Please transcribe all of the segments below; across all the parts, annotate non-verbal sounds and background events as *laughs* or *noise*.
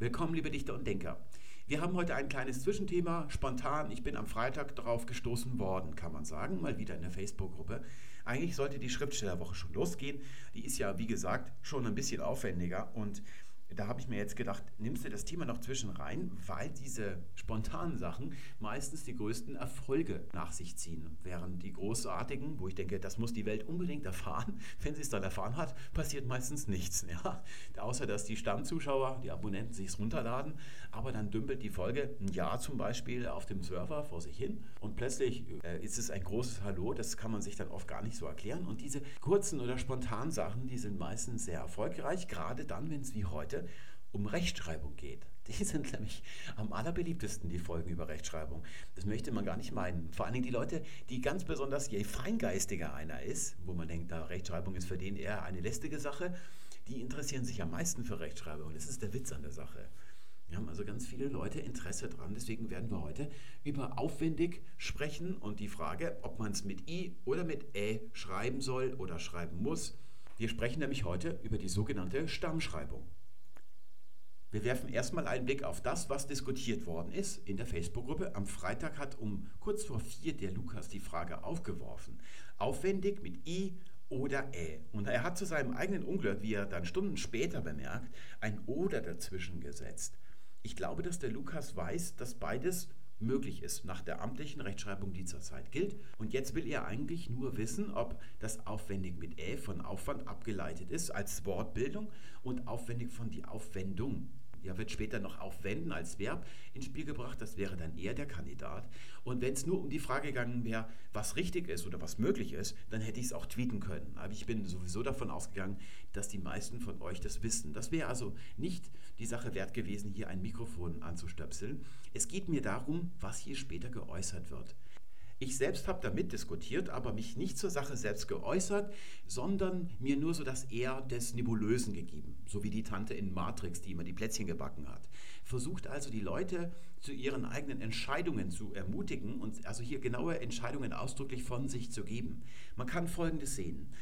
Willkommen, liebe Dichter und Denker. Wir haben heute ein kleines Zwischenthema, spontan. Ich bin am Freitag darauf gestoßen worden, kann man sagen, mal wieder in der Facebook-Gruppe. Eigentlich sollte die Schriftstellerwoche schon losgehen. Die ist ja, wie gesagt, schon ein bisschen aufwendiger und da habe ich mir jetzt gedacht, nimmst du das Thema noch zwischen rein, weil diese spontanen Sachen meistens die größten Erfolge nach sich ziehen. Während die großartigen, wo ich denke, das muss die Welt unbedingt erfahren, *laughs* wenn sie es dann erfahren hat, passiert meistens nichts. *laughs* Ja? Außer dass die Stammzuschauer, die Abonnenten sich es runterladen, aber dann dümpelt die Folge ein Jahr zum Beispiel auf dem Server vor sich hin und plötzlich äh, ist es ein großes Hallo, das kann man sich dann oft gar nicht so erklären. Und diese kurzen oder spontanen Sachen, die sind meistens sehr erfolgreich, gerade dann, wenn es wie heute um Rechtschreibung geht. Die sind nämlich am allerbeliebtesten, die Folgen über Rechtschreibung. Das möchte man gar nicht meinen. Vor allen Dingen die Leute, die ganz besonders, je feingeistiger einer ist, wo man denkt, da Rechtschreibung ist für den eher eine lästige Sache, die interessieren sich am meisten für Rechtschreibung. Das ist der Witz an der Sache. Wir haben also ganz viele Leute Interesse dran. Deswegen werden wir heute über aufwendig sprechen und die Frage, ob man es mit I oder mit Ä schreiben soll oder schreiben muss. Wir sprechen nämlich heute über die sogenannte Stammschreibung. Wir werfen erstmal einen Blick auf das, was diskutiert worden ist in der Facebook-Gruppe. Am Freitag hat um kurz vor vier der Lukas die Frage aufgeworfen. Aufwendig mit I oder Ä. Und er hat zu seinem eigenen Unglück, wie er dann Stunden später bemerkt, ein Oder dazwischen gesetzt. Ich glaube, dass der Lukas weiß, dass beides möglich ist nach der amtlichen Rechtschreibung, die zurzeit gilt. Und jetzt will er eigentlich nur wissen, ob das aufwendig mit Ä von Aufwand abgeleitet ist als Wortbildung und aufwendig von die Aufwendung ja, wird später noch aufwenden als Verb ins Spiel gebracht. Das wäre dann eher der Kandidat. Und wenn es nur um die Frage gegangen wäre, was richtig ist oder was möglich ist, dann hätte ich es auch tweeten können. Aber ich bin sowieso davon ausgegangen, dass die meisten von euch das wissen. Das wäre also nicht die Sache wert gewesen, hier ein Mikrofon anzustöpseln. Es geht mir darum, was hier später geäußert wird. Ich selbst habe damit diskutiert, aber mich nicht zur Sache selbst geäußert, sondern mir nur so das Eher des Nebulösen gegeben, so wie die Tante in Matrix, die immer die Plätzchen gebacken hat. Versucht also die Leute zu ihren eigenen Entscheidungen zu ermutigen und also hier genaue Entscheidungen ausdrücklich von sich zu geben. Man kann Folgendes sehen.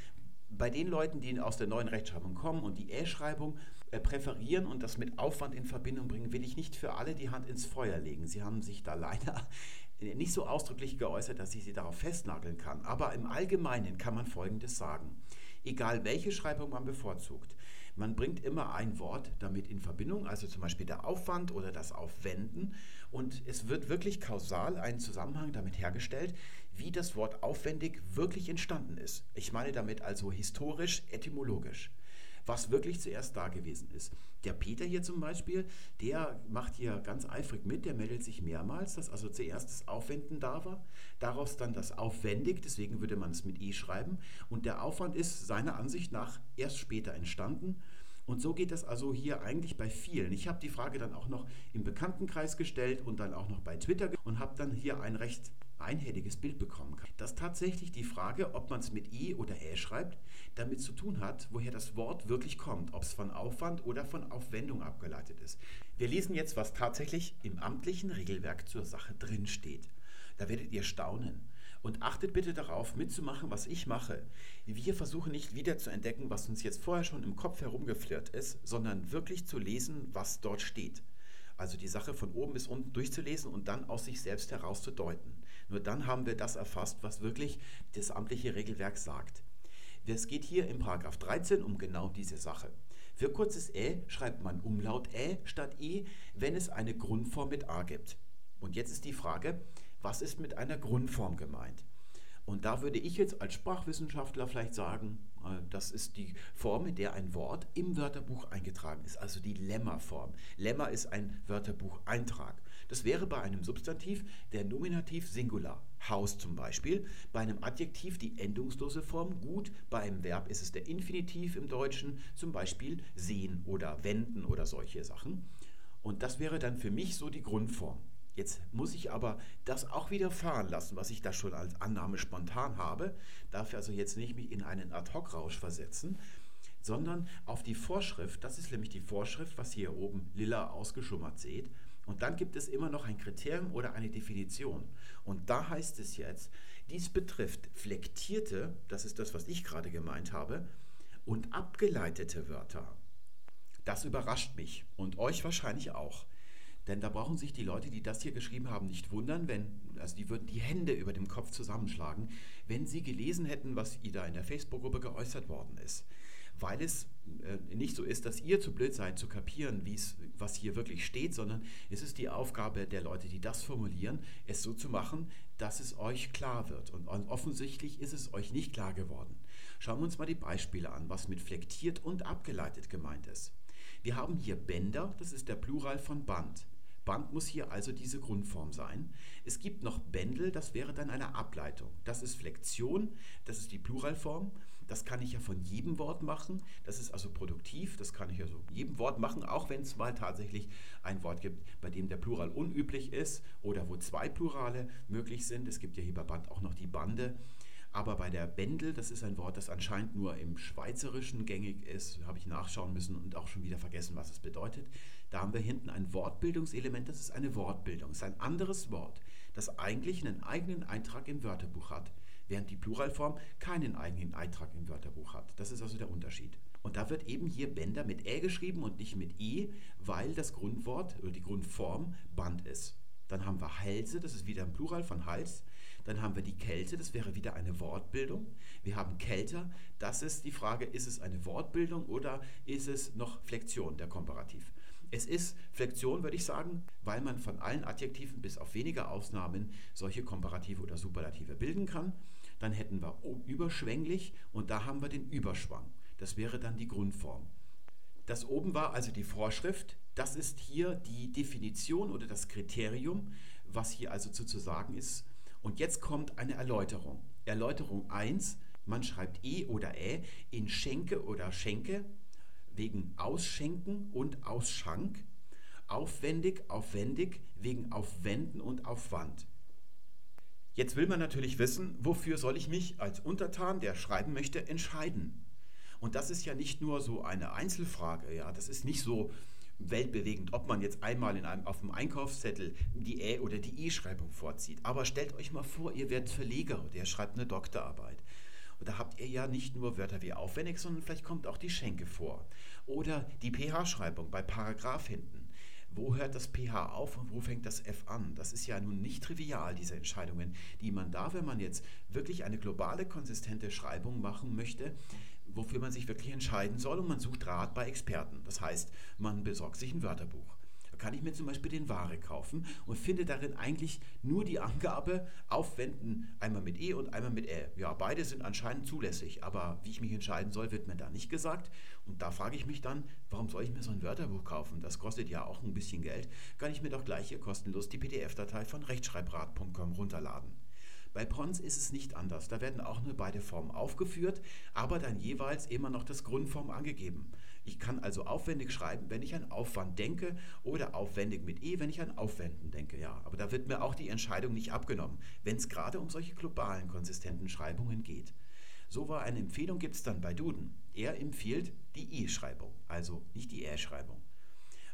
Bei den Leuten, die aus der neuen Rechtschreibung kommen und die E-Schreibung äh, präferieren und das mit Aufwand in Verbindung bringen, will ich nicht für alle die Hand ins Feuer legen. Sie haben sich da *laughs* leider nicht so ausdrücklich geäußert, dass ich sie darauf festnageln kann. Aber im Allgemeinen kann man Folgendes sagen. Egal welche Schreibung man bevorzugt, man bringt immer ein Wort damit in Verbindung, also zum Beispiel der Aufwand oder das Aufwenden. Und es wird wirklich kausal ein Zusammenhang damit hergestellt, wie das Wort aufwendig wirklich entstanden ist. Ich meine damit also historisch, etymologisch was wirklich zuerst da gewesen ist. Der Peter hier zum Beispiel, der macht hier ganz eifrig mit, der meldet sich mehrmals, dass also zuerst das Aufwenden da war, daraus dann das Aufwendig, deswegen würde man es mit E schreiben. Und der Aufwand ist seiner Ansicht nach erst später entstanden. Und so geht das also hier eigentlich bei vielen. Ich habe die Frage dann auch noch im Bekanntenkreis gestellt und dann auch noch bei Twitter und habe dann hier ein recht einhelliges Bild bekommen kann. Dass tatsächlich die Frage, ob man es mit I oder Ä schreibt, damit zu tun hat, woher das Wort wirklich kommt, ob es von Aufwand oder von Aufwendung abgeleitet ist. Wir lesen jetzt, was tatsächlich im amtlichen Regelwerk zur Sache drin steht. Da werdet ihr staunen. Und achtet bitte darauf, mitzumachen, was ich mache. Wir versuchen nicht wieder zu entdecken, was uns jetzt vorher schon im Kopf herumgeflirrt ist, sondern wirklich zu lesen, was dort steht. Also die Sache von oben bis unten durchzulesen und dann aus sich selbst heraus zu deuten. Nur dann haben wir das erfasst, was wirklich das amtliche Regelwerk sagt. Es geht hier im Paragraph 13 um genau diese Sache. Für kurzes Ä schreibt man Umlaut Ä statt I, wenn es eine Grundform mit A gibt. Und jetzt ist die Frage, was ist mit einer Grundform gemeint? Und da würde ich jetzt als Sprachwissenschaftler vielleicht sagen, äh, das ist die Form, in der ein Wort im Wörterbuch eingetragen ist, also die Lemma-Form. Lemma ist ein Wörterbucheintrag. Das wäre bei einem Substantiv der Nominativ Singular, Haus zum Beispiel, bei einem Adjektiv die endungslose Form gut, bei einem Verb ist es der Infinitiv im Deutschen, zum Beispiel sehen oder wenden oder solche Sachen. Und das wäre dann für mich so die Grundform. Jetzt muss ich aber das auch wieder fahren lassen, was ich da schon als Annahme spontan habe. Darf also jetzt nicht mich in einen Ad-Hoc-Rausch versetzen, sondern auf die Vorschrift, das ist nämlich die Vorschrift, was ihr oben lila ausgeschummert seht. Und dann gibt es immer noch ein Kriterium oder eine Definition. Und da heißt es jetzt, dies betrifft flektierte, das ist das, was ich gerade gemeint habe, und abgeleitete Wörter. Das überrascht mich und euch wahrscheinlich auch. Denn da brauchen sich die Leute, die das hier geschrieben haben, nicht wundern, wenn, also die würden die Hände über dem Kopf zusammenschlagen, wenn sie gelesen hätten, was da in der Facebook-Gruppe geäußert worden ist. Weil es nicht so ist, dass ihr zu blöd seid zu kapieren, was hier wirklich steht, sondern es ist die Aufgabe der Leute, die das formulieren, es so zu machen, dass es euch klar wird. Und offensichtlich ist es euch nicht klar geworden. Schauen wir uns mal die Beispiele an, was mit flektiert und abgeleitet gemeint ist. Wir haben hier Bänder, das ist der Plural von Band. Band muss hier also diese Grundform sein. Es gibt noch Bändel, das wäre dann eine Ableitung. Das ist Flexion, das ist die Pluralform. Das kann ich ja von jedem Wort machen. Das ist also produktiv, das kann ich also jedem Wort machen, auch wenn es mal tatsächlich ein Wort gibt, bei dem der Plural unüblich ist oder wo zwei Plurale möglich sind. Es gibt ja hier bei Band auch noch die Bande. Aber bei der Bändel, das ist ein Wort, das anscheinend nur im Schweizerischen gängig ist, habe ich nachschauen müssen und auch schon wieder vergessen, was es bedeutet. Da haben wir hinten ein Wortbildungselement, das ist eine Wortbildung, das ist ein anderes Wort, das eigentlich einen eigenen Eintrag im Wörterbuch hat, während die Pluralform keinen eigenen Eintrag im Wörterbuch hat. Das ist also der Unterschied. Und da wird eben hier Bänder mit Ä geschrieben und nicht mit E, weil das Grundwort oder die Grundform Band ist. Dann haben wir Hälse, das ist wieder ein Plural von Hals. Dann haben wir die Kälte, das wäre wieder eine Wortbildung. Wir haben Kälter, das ist die Frage, ist es eine Wortbildung oder ist es noch Flexion, der Komparativ. Es ist Flexion, würde ich sagen, weil man von allen Adjektiven bis auf wenige Ausnahmen solche Komparative oder Superlative bilden kann. Dann hätten wir überschwänglich und da haben wir den Überschwang. Das wäre dann die Grundform. Das oben war also die Vorschrift. Das ist hier die Definition oder das Kriterium, was hier also zu, zu sagen ist. Und jetzt kommt eine Erläuterung. Erläuterung 1, man schreibt E oder Ä in Schenke oder Schenke wegen Ausschenken und Ausschank, aufwendig, aufwendig wegen Aufwenden und Aufwand. Jetzt will man natürlich wissen, wofür soll ich mich als Untertan, der schreiben möchte, entscheiden? Und das ist ja nicht nur so eine Einzelfrage, ja, das ist nicht so weltbewegend, ob man jetzt einmal in einem, auf dem Einkaufszettel die Ä- oder die I-Schreibung vorzieht. Aber stellt euch mal vor, ihr werdet Verleger, der schreibt eine Doktorarbeit. Und da habt ihr ja nicht nur Wörter wie aufwendig, sondern vielleicht kommt auch die Schenke vor. Oder die pH-Schreibung bei Paragraph hinten. Wo hört das pH auf und wo fängt das F an? Das ist ja nun nicht trivial, diese Entscheidungen, die man da, wenn man jetzt wirklich eine globale, konsistente Schreibung machen möchte, wofür man sich wirklich entscheiden soll und man sucht Rat bei Experten. Das heißt, man besorgt sich ein Wörterbuch kann ich mir zum Beispiel den Ware kaufen und finde darin eigentlich nur die Angabe aufwenden, einmal mit E und einmal mit Ä. Ja, beide sind anscheinend zulässig, aber wie ich mich entscheiden soll, wird mir da nicht gesagt. Und da frage ich mich dann, warum soll ich mir so ein Wörterbuch kaufen? Das kostet ja auch ein bisschen Geld. Kann ich mir doch gleich hier kostenlos die PDF-Datei von rechtschreibrat.com runterladen. Bei Pons ist es nicht anders. Da werden auch nur beide Formen aufgeführt, aber dann jeweils immer noch das Grundform angegeben. Ich kann also aufwendig schreiben, wenn ich an Aufwand denke oder aufwendig mit E, wenn ich an Aufwenden denke. Ja, aber da wird mir auch die Entscheidung nicht abgenommen, wenn es gerade um solche globalen, konsistenten Schreibungen geht. So war eine Empfehlung gibt es dann bei Duden. Er empfiehlt die I-Schreibung, also nicht die R-Schreibung.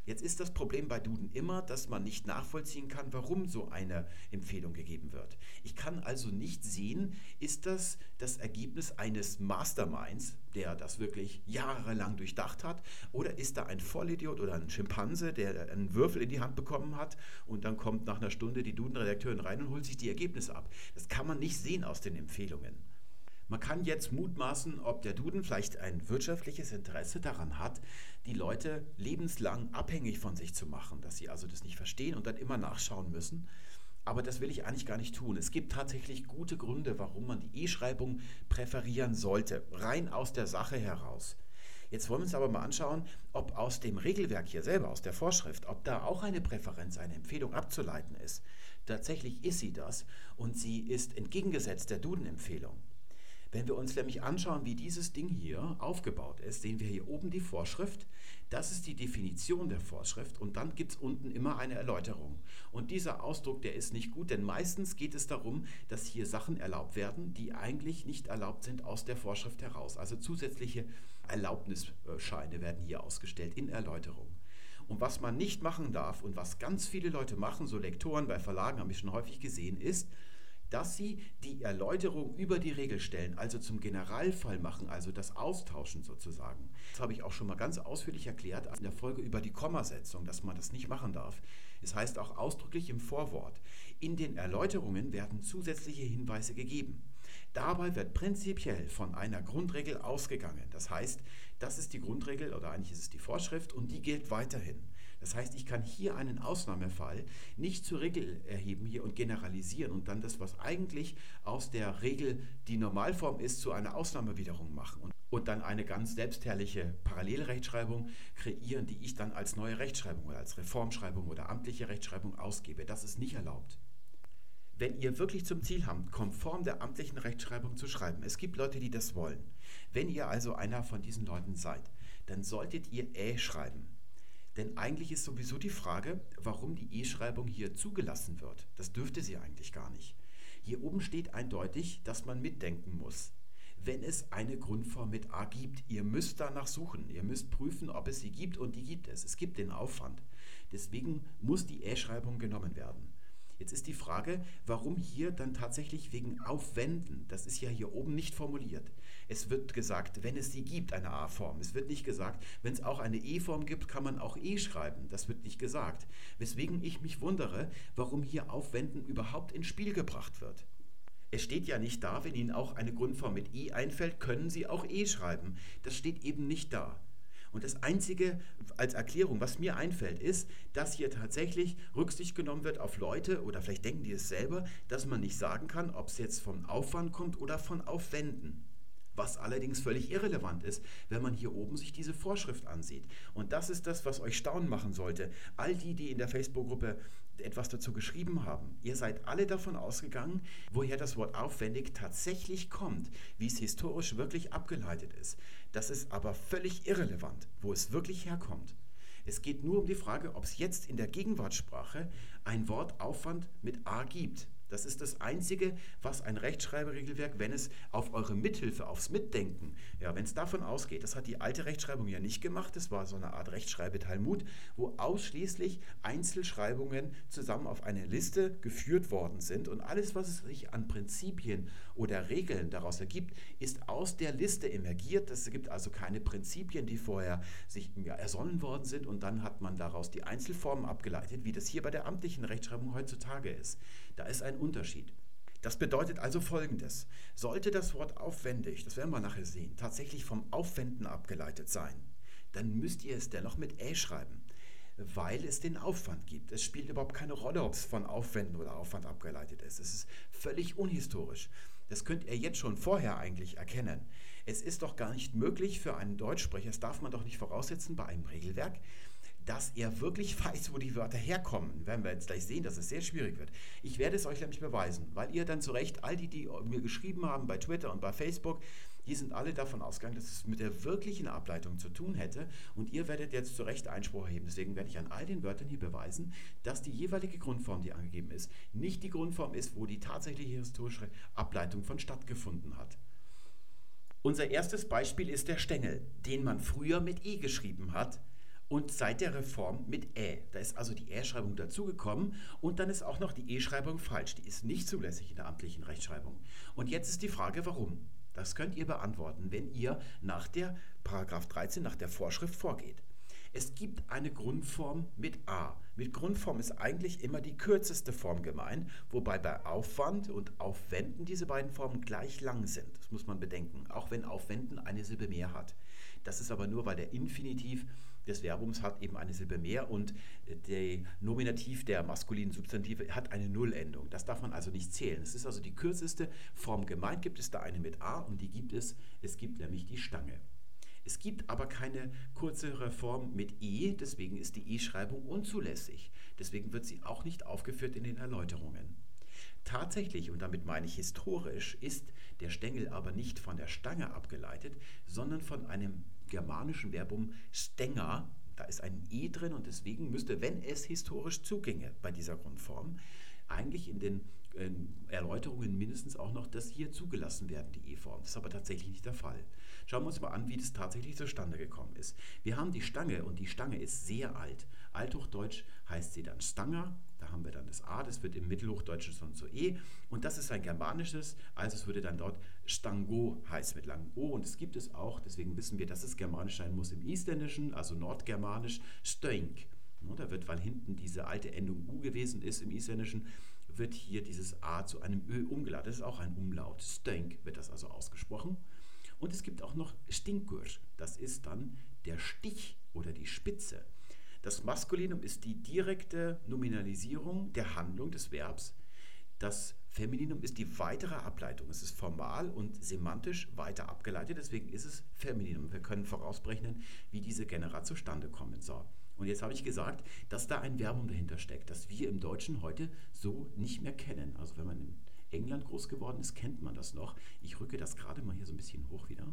Jetzt ist das Problem bei Duden immer, dass man nicht nachvollziehen kann, warum so eine Empfehlung gegeben wird. Ich kann also nicht sehen, ist das das Ergebnis eines Masterminds, der das wirklich jahrelang durchdacht hat, oder ist da ein Vollidiot oder ein Schimpanse, der einen Würfel in die Hand bekommen hat und dann kommt nach einer Stunde die Duden-Redakteurin rein und holt sich die Ergebnisse ab. Das kann man nicht sehen aus den Empfehlungen. Man kann jetzt mutmaßen, ob der Duden vielleicht ein wirtschaftliches Interesse daran hat, die Leute lebenslang abhängig von sich zu machen, dass sie also das nicht verstehen und dann immer nachschauen müssen. Aber das will ich eigentlich gar nicht tun. Es gibt tatsächlich gute Gründe, warum man die E-Schreibung präferieren sollte, rein aus der Sache heraus. Jetzt wollen wir uns aber mal anschauen, ob aus dem Regelwerk hier selber, aus der Vorschrift, ob da auch eine Präferenz, eine Empfehlung abzuleiten ist. Tatsächlich ist sie das und sie ist entgegengesetzt der Duden-Empfehlung. Wenn wir uns nämlich anschauen, wie dieses Ding hier aufgebaut ist, sehen wir hier oben die Vorschrift. Das ist die Definition der Vorschrift und dann gibt es unten immer eine Erläuterung. Und dieser Ausdruck, der ist nicht gut, denn meistens geht es darum, dass hier Sachen erlaubt werden, die eigentlich nicht erlaubt sind aus der Vorschrift heraus. Also zusätzliche Erlaubnisscheine werden hier ausgestellt in Erläuterung. Und was man nicht machen darf und was ganz viele Leute machen, so Lektoren bei Verlagen habe ich schon häufig gesehen, ist, dass Sie die Erläuterung über die Regel stellen, also zum Generalfall machen, also das Austauschen sozusagen. Das habe ich auch schon mal ganz ausführlich erklärt in der Folge über die Kommasetzung, dass man das nicht machen darf. Es heißt auch ausdrücklich im Vorwort. In den Erläuterungen werden zusätzliche Hinweise gegeben. Dabei wird prinzipiell von einer Grundregel ausgegangen. Das heißt, das ist die Grundregel oder eigentlich ist es die Vorschrift und die gilt weiterhin. Das heißt, ich kann hier einen Ausnahmefall nicht zur Regel erheben hier und generalisieren und dann das, was eigentlich aus der Regel die Normalform ist, zu einer Ausnahme wiederum machen und, und dann eine ganz selbstherrliche Parallelrechtschreibung kreieren, die ich dann als neue Rechtschreibung oder als Reformschreibung oder amtliche Rechtschreibung ausgebe. Das ist nicht erlaubt wenn ihr wirklich zum Ziel habt, konform der amtlichen Rechtschreibung zu schreiben. Es gibt Leute, die das wollen. Wenn ihr also einer von diesen Leuten seid, dann solltet ihr Ä schreiben. Denn eigentlich ist sowieso die Frage, warum die E-Schreibung hier zugelassen wird. Das dürfte sie eigentlich gar nicht. Hier oben steht eindeutig, dass man mitdenken muss. Wenn es eine Grundform mit A gibt, ihr müsst danach suchen, ihr müsst prüfen, ob es sie gibt und die gibt es. Es gibt den Aufwand. Deswegen muss die E-Schreibung genommen werden. Jetzt ist die Frage, warum hier dann tatsächlich wegen Aufwenden, das ist ja hier oben nicht formuliert. Es wird gesagt, wenn es sie gibt, eine A-Form. Es wird nicht gesagt, wenn es auch eine E-Form gibt, kann man auch E schreiben. Das wird nicht gesagt. Weswegen ich mich wundere, warum hier Aufwenden überhaupt ins Spiel gebracht wird. Es steht ja nicht da, wenn Ihnen auch eine Grundform mit E einfällt, können Sie auch E schreiben. Das steht eben nicht da. Und das Einzige als Erklärung, was mir einfällt, ist, dass hier tatsächlich Rücksicht genommen wird auf Leute, oder vielleicht denken die es selber, dass man nicht sagen kann, ob es jetzt vom Aufwand kommt oder von Aufwenden was allerdings völlig irrelevant ist, wenn man hier oben sich diese Vorschrift ansieht. Und das ist das, was euch staunen machen sollte. All die, die in der Facebook-Gruppe etwas dazu geschrieben haben, ihr seid alle davon ausgegangen, woher das Wort aufwendig tatsächlich kommt, wie es historisch wirklich abgeleitet ist. Das ist aber völlig irrelevant, wo es wirklich herkommt. Es geht nur um die Frage, ob es jetzt in der Gegenwartssprache ein Wort Aufwand mit A gibt. Das ist das Einzige, was ein Rechtschreiberegelwerk, wenn es auf eure Mithilfe, aufs Mitdenken, ja, wenn es davon ausgeht, das hat die alte Rechtschreibung ja nicht gemacht, das war so eine Art Rechtschreibetalmud, wo ausschließlich Einzelschreibungen zusammen auf eine Liste geführt worden sind und alles, was es sich an Prinzipien oder Regeln daraus ergibt, ist aus der Liste emergiert. Es gibt also keine Prinzipien, die vorher sich ja, ersonnen worden sind und dann hat man daraus die Einzelformen abgeleitet, wie das hier bei der amtlichen Rechtschreibung heutzutage ist. Da ist ein Unterschied. Das bedeutet also Folgendes. Sollte das Wort aufwendig, das werden wir nachher sehen, tatsächlich vom Aufwenden abgeleitet sein, dann müsst ihr es dennoch mit Ä schreiben, weil es den Aufwand gibt. Es spielt überhaupt keine Rolle, ob es von Aufwenden oder Aufwand abgeleitet ist. Es ist völlig unhistorisch. Das könnt ihr jetzt schon vorher eigentlich erkennen. Es ist doch gar nicht möglich für einen Deutschsprecher, das darf man doch nicht voraussetzen bei einem Regelwerk, dass er wirklich *laughs* weiß, wo die Wörter herkommen. Werden wir jetzt gleich sehen, dass es sehr schwierig wird. Ich werde es euch nämlich beweisen, weil ihr dann zu Recht, all die, die mir geschrieben haben bei Twitter und bei Facebook, die sind alle davon ausgegangen, dass es mit der wirklichen Ableitung zu tun hätte und ihr werdet jetzt zu Recht Einspruch erheben. Deswegen werde ich an all den Wörtern hier beweisen, dass die jeweilige Grundform, die angegeben ist, nicht die Grundform ist, wo die tatsächliche historische Ableitung von stattgefunden hat. Unser erstes Beispiel ist der Stängel, den man früher mit E geschrieben hat und seit der Reform mit Ä. Da ist also die Ä-Schreibung dazugekommen und dann ist auch noch die E-Schreibung falsch. Die ist nicht zulässig in der amtlichen Rechtschreibung. Und jetzt ist die Frage, warum? Das könnt ihr beantworten, wenn ihr nach der Paragraph 13, nach der Vorschrift vorgeht. Es gibt eine Grundform mit A. Mit Grundform ist eigentlich immer die kürzeste Form gemeint, wobei bei Aufwand und Aufwenden diese beiden Formen gleich lang sind. Das muss man bedenken, auch wenn Aufwenden eine Silbe mehr hat. Das ist aber nur, weil der Infinitiv des Verbums hat eben eine Silbe mehr und der Nominativ der maskulinen Substantive hat eine Nullendung. Das darf man also nicht zählen. Es ist also die kürzeste Form gemeint. Gibt es da eine mit A und die gibt es. Es gibt nämlich die Stange. Es gibt aber keine kürzere Form mit E, deswegen ist die E-Schreibung unzulässig. Deswegen wird sie auch nicht aufgeführt in den Erläuterungen. Tatsächlich, und damit meine ich historisch, ist der Stängel aber nicht von der Stange abgeleitet, sondern von einem germanischen Verbum stenger. Da ist ein E drin und deswegen müsste, wenn es historisch zuginge bei dieser Grundform, eigentlich in den äh, Erläuterungen mindestens auch noch das hier zugelassen werden, die E-Form. Das ist aber tatsächlich nicht der Fall. Schauen wir uns mal an, wie das tatsächlich zustande gekommen ist. Wir haben die Stange und die Stange ist sehr alt. Althochdeutsch heißt sie dann Stanger. Da haben wir dann das A, das wird im Mittelhochdeutschen schon zu E und das ist ein germanisches, also es würde dann dort Stango heißen mit langem O und es gibt es auch, deswegen wissen wir, dass es germanisch sein muss im Isländischen, also nordgermanisch, Stönk. Da wird, weil hinten diese alte Endung U gewesen ist im Isländischen, wird hier dieses A zu einem Ö umgeladen. Das ist auch ein Umlaut. Stönk wird das also ausgesprochen. Und es gibt auch noch Stinkur. Das ist dann der Stich oder die Spitze. Das Maskulinum ist die direkte Nominalisierung der Handlung des Verbs. Das Femininum ist die weitere Ableitung. Es ist formal und semantisch weiter abgeleitet, deswegen ist es Femininum. Wir können vorausberechnen, wie diese Genera zustande kommen soll. Und jetzt habe ich gesagt, dass da ein Verbum dahinter steckt, das wir im Deutschen heute so nicht mehr kennen. Also wenn man England groß geworden ist, kennt man das noch. Ich rücke das gerade mal hier so ein bisschen hoch wieder.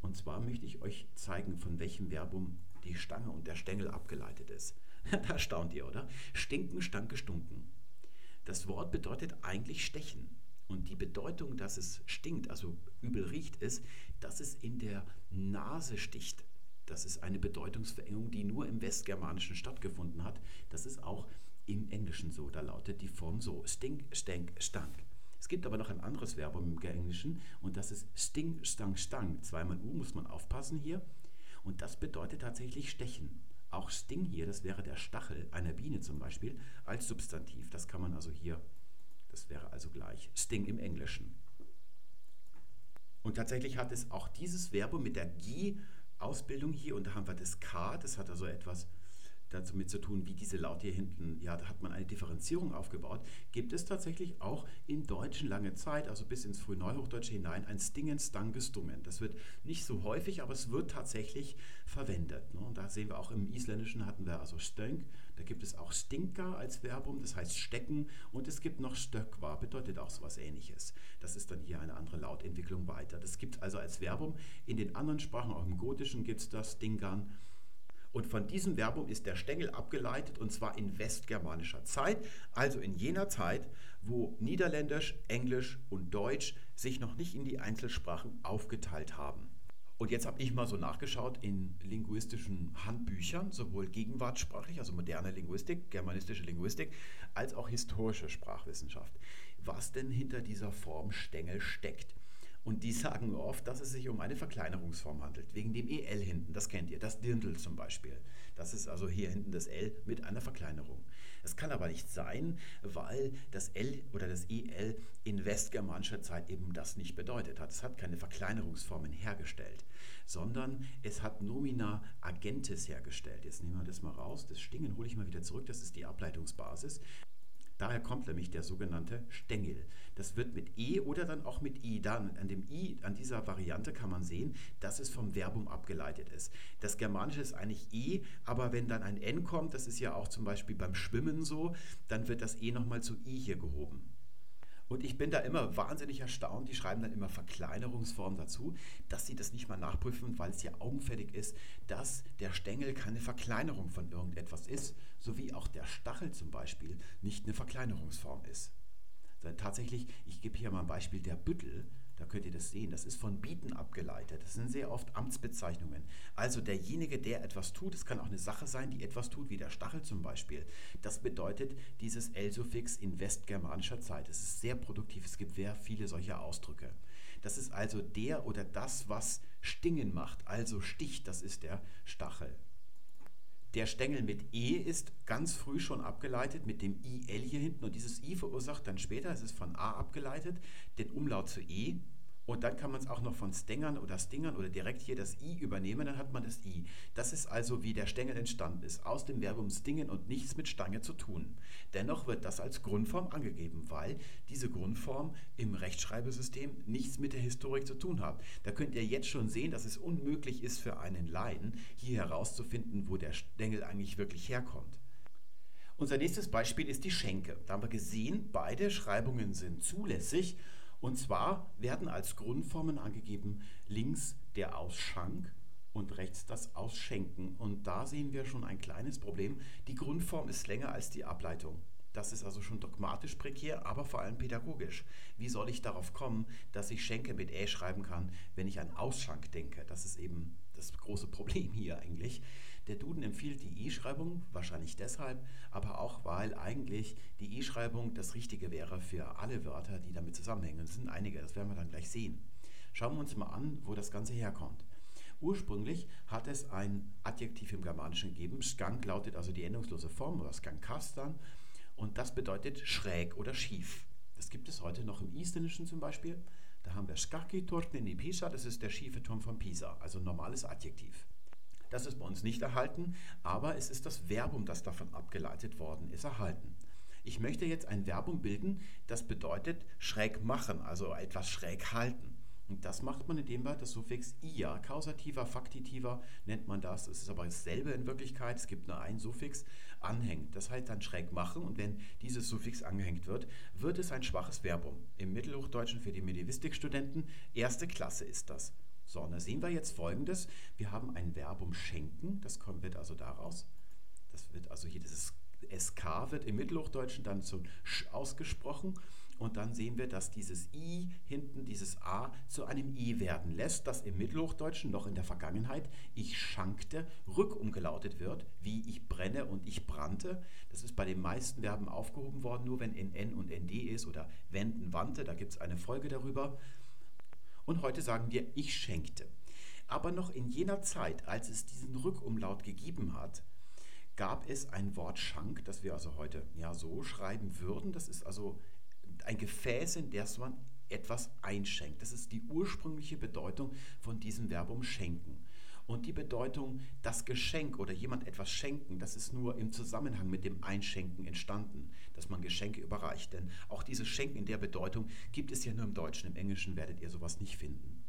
Und zwar möchte ich euch zeigen, von welchem Verbum die Stange und der Stängel abgeleitet ist. *laughs* da staunt ihr, oder? Stinken, stank, gestunken. Das Wort bedeutet eigentlich stechen. Und die Bedeutung, dass es stinkt, also übel riecht, ist, dass es in der Nase sticht. Das ist eine Bedeutungsverengung, die nur im Westgermanischen stattgefunden hat. Das ist auch im Englischen so. Da lautet die Form so: stink, stank, stank. Es gibt aber noch ein anderes Verbum im Englischen und das ist sting, stang, stang. Zweimal U muss man aufpassen hier. Und das bedeutet tatsächlich stechen. Auch Sting hier, das wäre der Stachel einer Biene zum Beispiel, als Substantiv. Das kann man also hier, das wäre also gleich Sting im Englischen. Und tatsächlich hat es auch dieses Verbum mit der G-Ausbildung hier und da haben wir das K, das hat also etwas damit zu tun, wie diese Laute hier hinten, ja, da hat man eine Differenzierung aufgebaut, gibt es tatsächlich auch im Deutschen lange Zeit, also bis ins Frühneuhochdeutsche hinein, ein Stingen, Stang, Gestungen. Das wird nicht so häufig, aber es wird tatsächlich verwendet. Ne? Und da sehen wir auch im Isländischen hatten wir also Stönk, da gibt es auch Stinka als Verbum, das heißt stecken und es gibt noch Stöckwa, bedeutet auch so was ähnliches. Das ist dann hier eine andere Lautentwicklung weiter. Das gibt also als Verbum in den anderen Sprachen, auch im Gotischen gibt es das, Stingern, und von diesem Verbum ist der Stängel abgeleitet und zwar in westgermanischer Zeit, also in jener Zeit, wo Niederländisch, Englisch und Deutsch sich noch nicht in die Einzelsprachen aufgeteilt haben. Und jetzt habe ich mal so nachgeschaut in linguistischen Handbüchern, sowohl gegenwartssprachlich, also moderne Linguistik, germanistische Linguistik, als auch historische Sprachwissenschaft, was denn hinter dieser Form Stängel steckt. Und die sagen oft, dass es sich um eine Verkleinerungsform handelt, wegen dem EL hinten, das kennt ihr, das Dirndl zum Beispiel. Das ist also hier hinten das L mit einer Verkleinerung. Das kann aber nicht sein, weil das L oder das EL in westgermanischer Zeit eben das nicht bedeutet hat. Es hat keine Verkleinerungsformen hergestellt, sondern es hat Nomina Agentes hergestellt. Jetzt nehmen wir das mal raus. Das Stingen hole ich mal wieder zurück. Das ist die Ableitungsbasis. Daher kommt nämlich der sogenannte Stängel. Das wird mit E oder dann auch mit I. Dann an dem I, an dieser Variante kann man sehen, dass es vom Verbum abgeleitet ist. Das Germanische ist eigentlich E, aber wenn dann ein N kommt, das ist ja auch zum Beispiel beim Schwimmen so, dann wird das E nochmal zu I hier gehoben. Und ich bin da immer wahnsinnig erstaunt. Die schreiben dann immer Verkleinerungsform dazu, dass sie das nicht mal nachprüfen, weil es ja augenfällig ist, dass der Stängel keine Verkleinerung von irgendetwas ist, sowie auch der Stachel zum Beispiel nicht eine Verkleinerungsform ist. Tatsächlich, ich gebe hier mal ein Beispiel, der Büttel, da könnt ihr das sehen, das ist von Bieten abgeleitet. Das sind sehr oft Amtsbezeichnungen. Also derjenige, der etwas tut, es kann auch eine Sache sein, die etwas tut, wie der Stachel zum Beispiel. Das bedeutet dieses L-Suffix in westgermanischer Zeit. Es ist sehr produktiv, es gibt sehr viele solcher Ausdrücke. Das ist also der oder das, was Stingen macht, also sticht, das ist der Stachel. Der Stängel mit E ist ganz früh schon abgeleitet mit dem IL hier hinten. Und dieses I verursacht dann später, es ist von A abgeleitet, den Umlaut zu E und dann kann man es auch noch von Stängern oder Stingern oder direkt hier das I übernehmen, dann hat man das I. Das ist also, wie der Stängel entstanden ist, aus dem Verbum stingen und nichts mit Stange zu tun. Dennoch wird das als Grundform angegeben, weil diese Grundform im Rechtschreibesystem nichts mit der Historik zu tun hat. Da könnt ihr jetzt schon sehen, dass es unmöglich ist für einen Laien, hier herauszufinden, wo der Stängel eigentlich wirklich herkommt. Unser nächstes Beispiel ist die Schenke. Da haben wir gesehen, beide Schreibungen sind zulässig und zwar werden als Grundformen angegeben links der Ausschank und rechts das Ausschenken. Und da sehen wir schon ein kleines Problem. Die Grundform ist länger als die Ableitung. Das ist also schon dogmatisch prekär, aber vor allem pädagogisch. Wie soll ich darauf kommen, dass ich Schenke mit Ä schreiben kann, wenn ich an Ausschank denke? Das ist eben das große Problem hier eigentlich. Der Duden empfiehlt die I-Schreibung, wahrscheinlich deshalb, aber auch, weil eigentlich die I-Schreibung das Richtige wäre für alle Wörter, die damit zusammenhängen. Es sind einige, das werden wir dann gleich sehen. Schauen wir uns mal an, wo das Ganze herkommt. Ursprünglich hat es ein Adjektiv im Germanischen gegeben. Skank lautet also die endungslose Form oder Skankastan und das bedeutet schräg oder schief. Das gibt es heute noch im Isländischen zum Beispiel. Da haben wir Skakitorten in Pisa, das ist der schiefe Turm von Pisa, also normales Adjektiv. Das ist bei uns nicht erhalten, aber es ist das Verbum, das davon abgeleitet worden ist, erhalten. Ich möchte jetzt ein Verbum bilden, das bedeutet schräg machen, also etwas schräg halten. Und das macht man, indem man das Suffix ia, kausativer, faktitiver nennt man das. Es ist aber dasselbe in Wirklichkeit. Es gibt nur ein Suffix, anhängt. Das heißt dann schräg machen und wenn dieses Suffix angehängt wird, wird es ein schwaches Verbum. Im Mittelhochdeutschen für die Medivistikstudenten erste Klasse ist das. So, und da sehen wir jetzt folgendes. Wir haben ein Verbum schenken, das kommt, wird also daraus. Das wird also hier dieses SK wird im Mittelhochdeutschen dann so sch ausgesprochen und dann sehen wir, dass dieses I hinten, dieses A, zu einem I werden lässt, das im Mittelhochdeutschen noch in der Vergangenheit ich schankte, rückumgelautet wird, wie ich brenne und ich brannte. Das ist bei den meisten Verben aufgehoben worden, nur wenn NN und ND ist oder wenden, wandte, da gibt es eine Folge darüber. Und heute sagen wir, ich schenkte. Aber noch in jener Zeit, als es diesen Rückumlaut gegeben hat, gab es ein Wort Schank, das wir also heute ja so schreiben würden. Das ist also ein Gefäß, in das man etwas einschenkt. Das ist die ursprüngliche Bedeutung von diesem Verbum schenken. Und die Bedeutung, das Geschenk oder jemand etwas schenken, das ist nur im Zusammenhang mit dem Einschenken entstanden, dass man Geschenke überreicht. Denn auch dieses Schenken in der Bedeutung gibt es ja nur im Deutschen. Im Englischen werdet ihr sowas nicht finden.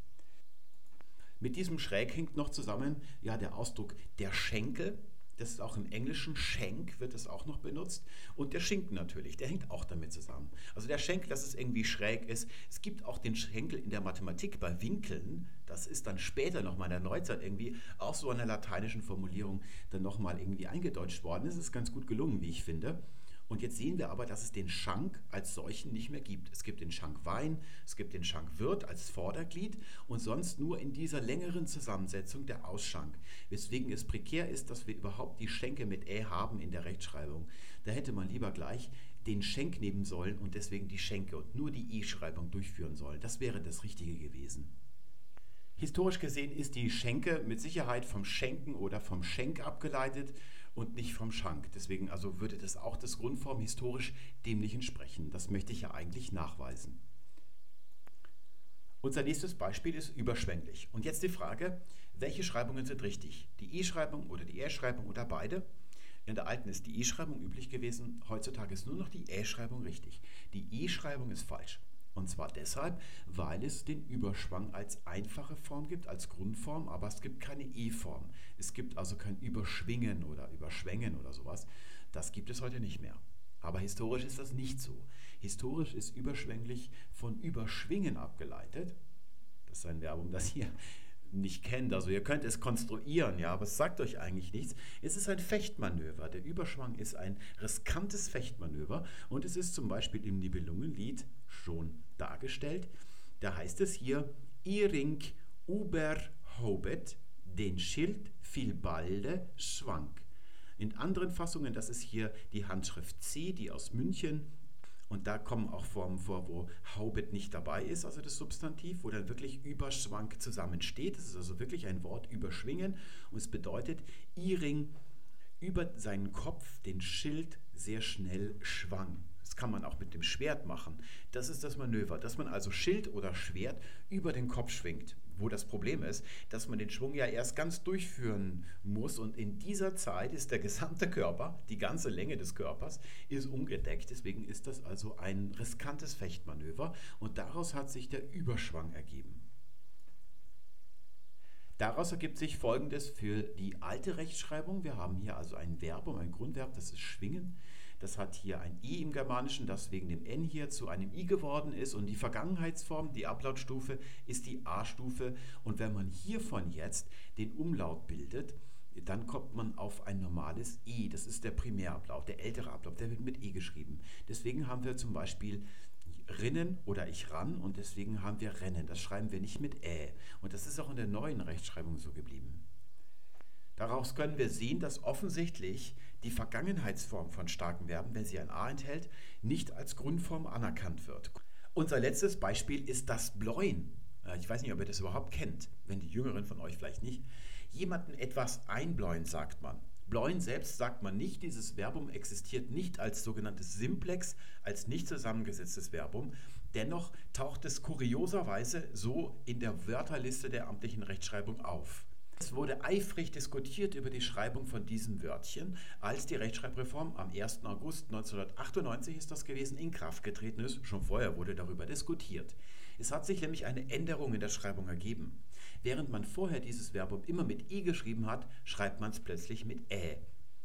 Mit diesem Schräg hängt noch zusammen ja, der Ausdruck der Schenkel, das ist auch im Englischen, Schenk wird es auch noch benutzt. Und der Schinken natürlich, der hängt auch damit zusammen. Also der Schenkel, dass es irgendwie schräg ist. Es gibt auch den Schenkel in der Mathematik bei Winkeln. Das ist dann später nochmal in der Neuzeit irgendwie auch so einer lateinischen Formulierung dann nochmal irgendwie eingedeutscht worden. Das ist ganz gut gelungen, wie ich finde. Und jetzt sehen wir aber, dass es den Schank als solchen nicht mehr gibt. Es gibt den Schank Wein, es gibt den Schank Wirt als Vorderglied und sonst nur in dieser längeren Zusammensetzung der Ausschank. Weswegen es prekär ist, dass wir überhaupt die Schenke mit Ä haben in der Rechtschreibung. Da hätte man lieber gleich den Schenk nehmen sollen und deswegen die Schenke und nur die I-Schreibung durchführen sollen. Das wäre das Richtige gewesen. Historisch gesehen ist die Schenke mit Sicherheit vom Schenken oder vom Schenk abgeleitet und nicht vom Schank. Deswegen also würde das auch das Grundform historisch dem nicht entsprechen. Das möchte ich ja eigentlich nachweisen. Unser nächstes Beispiel ist überschwänglich. Und jetzt die Frage, welche Schreibungen sind richtig? Die I-Schreibung oder die Ä-Schreibung oder beide? In der alten ist die I-Schreibung üblich gewesen, heutzutage ist nur noch die Ä-Schreibung richtig. Die I-Schreibung ist falsch. Und zwar deshalb, weil es den Überschwang als einfache Form gibt, als Grundform, aber es gibt keine E-Form. Es gibt also kein Überschwingen oder Überschwängen oder sowas. Das gibt es heute nicht mehr. Aber historisch ist das nicht so. Historisch ist überschwänglich von Überschwingen abgeleitet. Das ist ein Verbum, das ihr nicht kennt. Also ihr könnt es konstruieren, ja, aber es sagt euch eigentlich nichts. Es ist ein Fechtmanöver. Der Überschwang ist ein riskantes Fechtmanöver und es ist zum Beispiel im Nibelungenlied schon dargestellt. Da heißt es hier, Iring uber hobet, den Schild viel balde schwank. In anderen Fassungen, das ist hier die Handschrift C, die aus München und da kommen auch Formen vor, wo Haubet nicht dabei ist, also das Substantiv, wo dann wirklich Überschwank zusammensteht. Das ist also wirklich ein Wort überschwingen und es bedeutet, Iring über seinen Kopf den Schild sehr schnell schwang. Kann man auch mit dem Schwert machen. Das ist das Manöver, dass man also Schild oder Schwert über den Kopf schwingt. Wo das Problem ist, dass man den Schwung ja erst ganz durchführen muss und in dieser Zeit ist der gesamte Körper, die ganze Länge des Körpers, ist ungedeckt. Deswegen ist das also ein riskantes Fechtmanöver und daraus hat sich der Überschwang ergeben. Daraus ergibt sich Folgendes für die alte Rechtschreibung. Wir haben hier also ein Verbum, ein Grundverb, das ist schwingen. Das hat hier ein i im Germanischen, das wegen dem n hier zu einem i geworden ist. Und die Vergangenheitsform, die Ablautstufe, ist die a-Stufe. Und wenn man hiervon jetzt den Umlaut bildet, dann kommt man auf ein normales i. Das ist der Primärablauf, der ältere Ablauf, der wird mit i geschrieben. Deswegen haben wir zum Beispiel rinnen oder ich ran und deswegen haben wir rennen. Das schreiben wir nicht mit ä. Und das ist auch in der neuen Rechtschreibung so geblieben. Daraus können wir sehen, dass offensichtlich die Vergangenheitsform von starken Verben, wenn sie ein A enthält, nicht als Grundform anerkannt wird. Unser letztes Beispiel ist das Bläuen. Ich weiß nicht, ob ihr das überhaupt kennt, wenn die Jüngeren von euch vielleicht nicht. Jemanden etwas einbläuen, sagt man. Bläuen selbst sagt man nicht, dieses Verbum existiert nicht als sogenanntes Simplex, als nicht zusammengesetztes Verbum. Dennoch taucht es kurioserweise so in der Wörterliste der amtlichen Rechtschreibung auf. Es wurde eifrig diskutiert über die Schreibung von diesem Wörtchen, als die Rechtschreibreform am 1. August 1998 ist das gewesen, in Kraft getreten ist. Schon vorher wurde darüber diskutiert. Es hat sich nämlich eine Änderung in der Schreibung ergeben. Während man vorher dieses Verbum immer mit i geschrieben hat, schreibt man es plötzlich mit ä.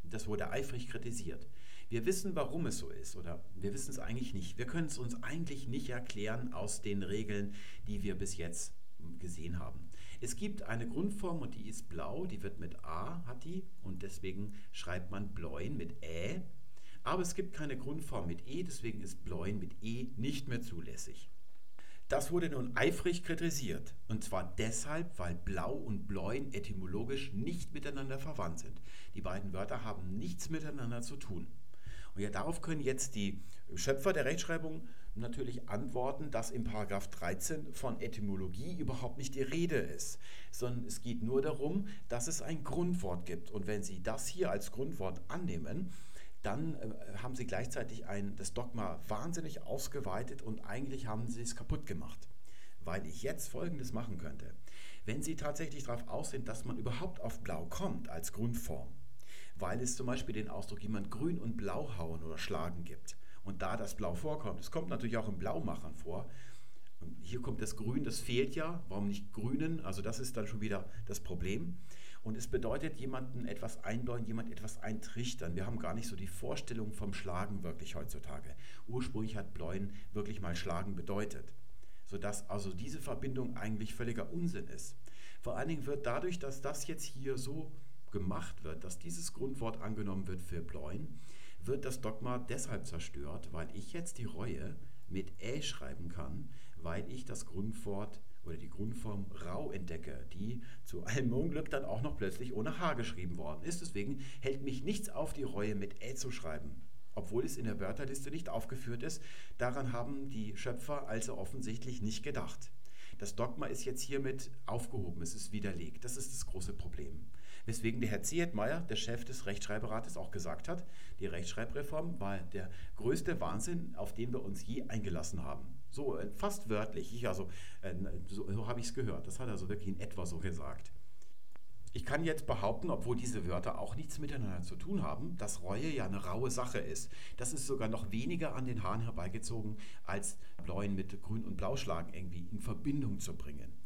Das wurde eifrig kritisiert. Wir wissen, warum es so ist, oder wir wissen es eigentlich nicht. Wir können es uns eigentlich nicht erklären aus den Regeln, die wir bis jetzt gesehen haben. Es gibt eine Grundform und die ist blau, die wird mit A, hat die, und deswegen schreibt man Bläuen mit Ä. Aber es gibt keine Grundform mit E, deswegen ist Bläuen mit E nicht mehr zulässig. Das wurde nun eifrig kritisiert. Und zwar deshalb, weil Blau und Bläuen etymologisch nicht miteinander verwandt sind. Die beiden Wörter haben nichts miteinander zu tun. Und ja, darauf können jetzt die Schöpfer der Rechtschreibung natürlich antworten, dass im Paragraph 13 von Etymologie überhaupt nicht die Rede ist, sondern es geht nur darum, dass es ein Grundwort gibt. Und wenn Sie das hier als Grundwort annehmen, dann äh, haben Sie gleichzeitig ein, das Dogma wahnsinnig ausgeweitet und eigentlich haben Sie es kaputt gemacht. Weil ich jetzt Folgendes machen könnte. Wenn Sie tatsächlich darauf aus sind, dass man überhaupt auf Blau kommt als Grundform, weil es zum Beispiel den Ausdruck jemand grün und blau hauen oder schlagen gibt, und da das Blau vorkommt, es kommt natürlich auch im Blaumachern vor, und hier kommt das Grün, das fehlt ja, warum nicht Grünen? Also das ist dann schon wieder das Problem. Und es bedeutet jemanden etwas einbläuen, jemand etwas eintrichtern. Wir haben gar nicht so die Vorstellung vom Schlagen wirklich heutzutage. Ursprünglich hat Bläuen wirklich mal Schlagen bedeutet. Sodass also diese Verbindung eigentlich völliger Unsinn ist. Vor allen Dingen wird dadurch, dass das jetzt hier so gemacht wird, dass dieses Grundwort angenommen wird für Bläuen, wird das Dogma deshalb zerstört, weil ich jetzt die Reue mit Ä schreiben kann, weil ich das Grundwort oder die Grundform rau entdecke, die zu allem Unglück dann auch noch plötzlich ohne H geschrieben worden ist. Deswegen hält mich nichts auf, die Reue mit Ä zu schreiben, obwohl es in der Wörterliste nicht aufgeführt ist. Daran haben die Schöpfer also offensichtlich nicht gedacht. Das Dogma ist jetzt hiermit aufgehoben, es ist widerlegt. Das ist das große Problem. Weswegen der Herr Zietmeier, der Chef des Rechtschreiberates, auch gesagt hat, die Rechtschreibreform war der größte Wahnsinn, auf den wir uns je eingelassen haben. So äh, fast wörtlich, ich also, äh, so, so habe ich es gehört. Das hat er so wirklich in etwa so gesagt. Ich kann jetzt behaupten, obwohl diese Wörter auch nichts miteinander zu tun haben, dass Reue ja eine raue Sache ist. Das ist sogar noch weniger an den Haaren herbeigezogen, als Bläuen mit Grün- und Blauschlagen irgendwie in Verbindung zu bringen.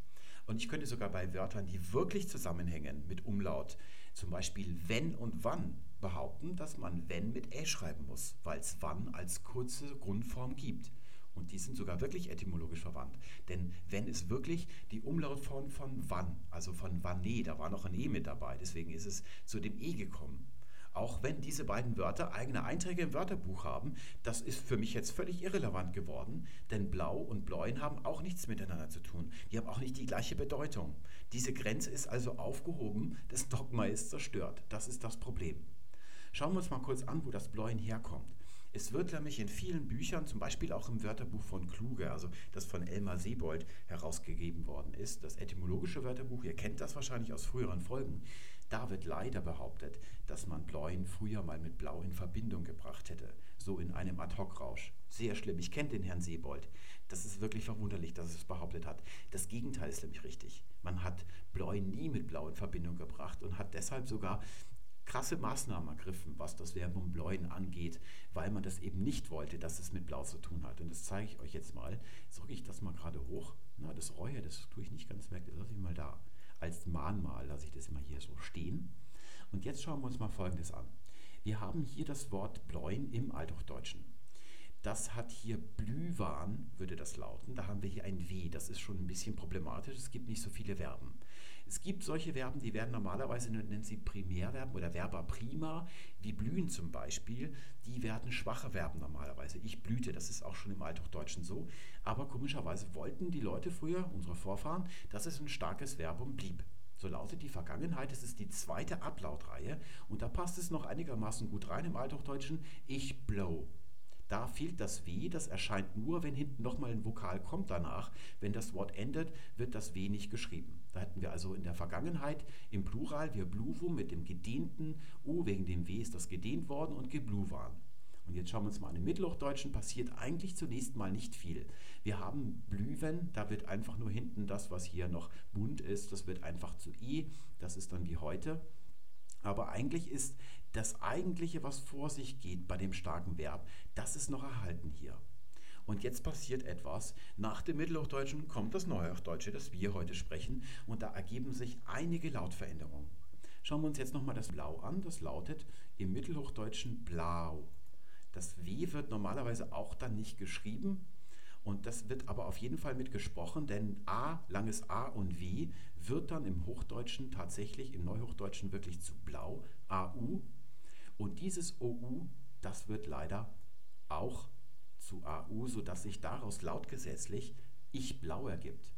Und ich könnte sogar bei Wörtern, die wirklich zusammenhängen mit Umlaut, zum Beispiel wenn und wann, behaupten, dass man wenn mit ä schreiben muss, weil es wann als kurze Grundform gibt. Und die sind sogar wirklich etymologisch verwandt. Denn wenn ist wirklich die Umlautform von wann, also von wanne, da war noch ein E mit dabei, deswegen ist es zu dem E gekommen. Auch wenn diese beiden Wörter eigene Einträge im Wörterbuch haben, das ist für mich jetzt völlig irrelevant geworden, denn Blau und Bläuen haben auch nichts miteinander zu tun. Die haben auch nicht die gleiche Bedeutung. Diese Grenze ist also aufgehoben, das Dogma ist zerstört. Das ist das Problem. Schauen wir uns mal kurz an, wo das Bläuen herkommt. Es wird nämlich in vielen Büchern, zum Beispiel auch im Wörterbuch von Kluge, also das von Elmar Sebold herausgegeben worden ist, das etymologische Wörterbuch, ihr kennt das wahrscheinlich aus früheren Folgen, da wird leider behauptet, dass man Bläuen früher mal mit Blau in Verbindung gebracht hätte, so in einem Ad-Hoc-Rausch. Sehr schlimm, ich kenne den Herrn Sebold. Das ist wirklich verwunderlich, dass er es behauptet hat. Das Gegenteil ist nämlich richtig. Man hat Bläuen nie mit Blau in Verbindung gebracht und hat deshalb sogar krasse Maßnahmen ergriffen, was das Verbum bläuen angeht, weil man das eben nicht wollte, dass es mit Blau zu tun hat. Und das zeige ich euch jetzt mal. Jetzt ich das mal gerade hoch. Na, das Reue, das tue ich nicht ganz weg, das lasse ich mal da. Als Mahnmal lasse ich das immer hier so stehen. Und jetzt schauen wir uns mal Folgendes an. Wir haben hier das Wort bläuen im Althochdeutschen. Das hat hier Blühwan, würde das lauten. Da haben wir hier ein W. Das ist schon ein bisschen problematisch. Es gibt nicht so viele Verben. Es gibt solche Verben, die werden normalerweise, nennen sie Primärverben oder Verba prima, wie blühen zum Beispiel. Die werden schwache Verben normalerweise. Ich blühte, das ist auch schon im Althochdeutschen so. Aber komischerweise wollten die Leute früher, unsere Vorfahren, dass es ein starkes Verbum blieb. So lautet die Vergangenheit, es ist die zweite Ablautreihe und da passt es noch einigermaßen gut rein im Althochdeutschen. Ich blow. Da fehlt das W, das erscheint nur, wenn hinten nochmal ein Vokal kommt danach. Wenn das Wort endet, wird das W nicht geschrieben. Da hätten wir also in der Vergangenheit im Plural wir bluvum mit dem gedehnten U, wegen dem W ist das gedehnt worden und gebluwan. Und jetzt schauen wir uns mal an. Im Mittelhochdeutschen passiert eigentlich zunächst mal nicht viel. Wir haben Blüwen, da wird einfach nur hinten das, was hier noch bunt ist, das wird einfach zu I, das ist dann wie heute. Aber eigentlich ist das Eigentliche, was vor sich geht bei dem starken Verb, das ist noch erhalten hier. Und jetzt passiert etwas. Nach dem Mittelhochdeutschen kommt das Neuhochdeutsche, das wir heute sprechen, und da ergeben sich einige Lautveränderungen. Schauen wir uns jetzt nochmal das Blau an. Das lautet im Mittelhochdeutschen Blau. Das W wird normalerweise auch dann nicht geschrieben. Und das wird aber auf jeden Fall mitgesprochen, denn A, langes A und W wird dann im Hochdeutschen tatsächlich, im Neuhochdeutschen wirklich zu Blau, AU. Und dieses OU, das wird leider auch zu AU, sodass sich daraus lautgesetzlich ich blau ergibt.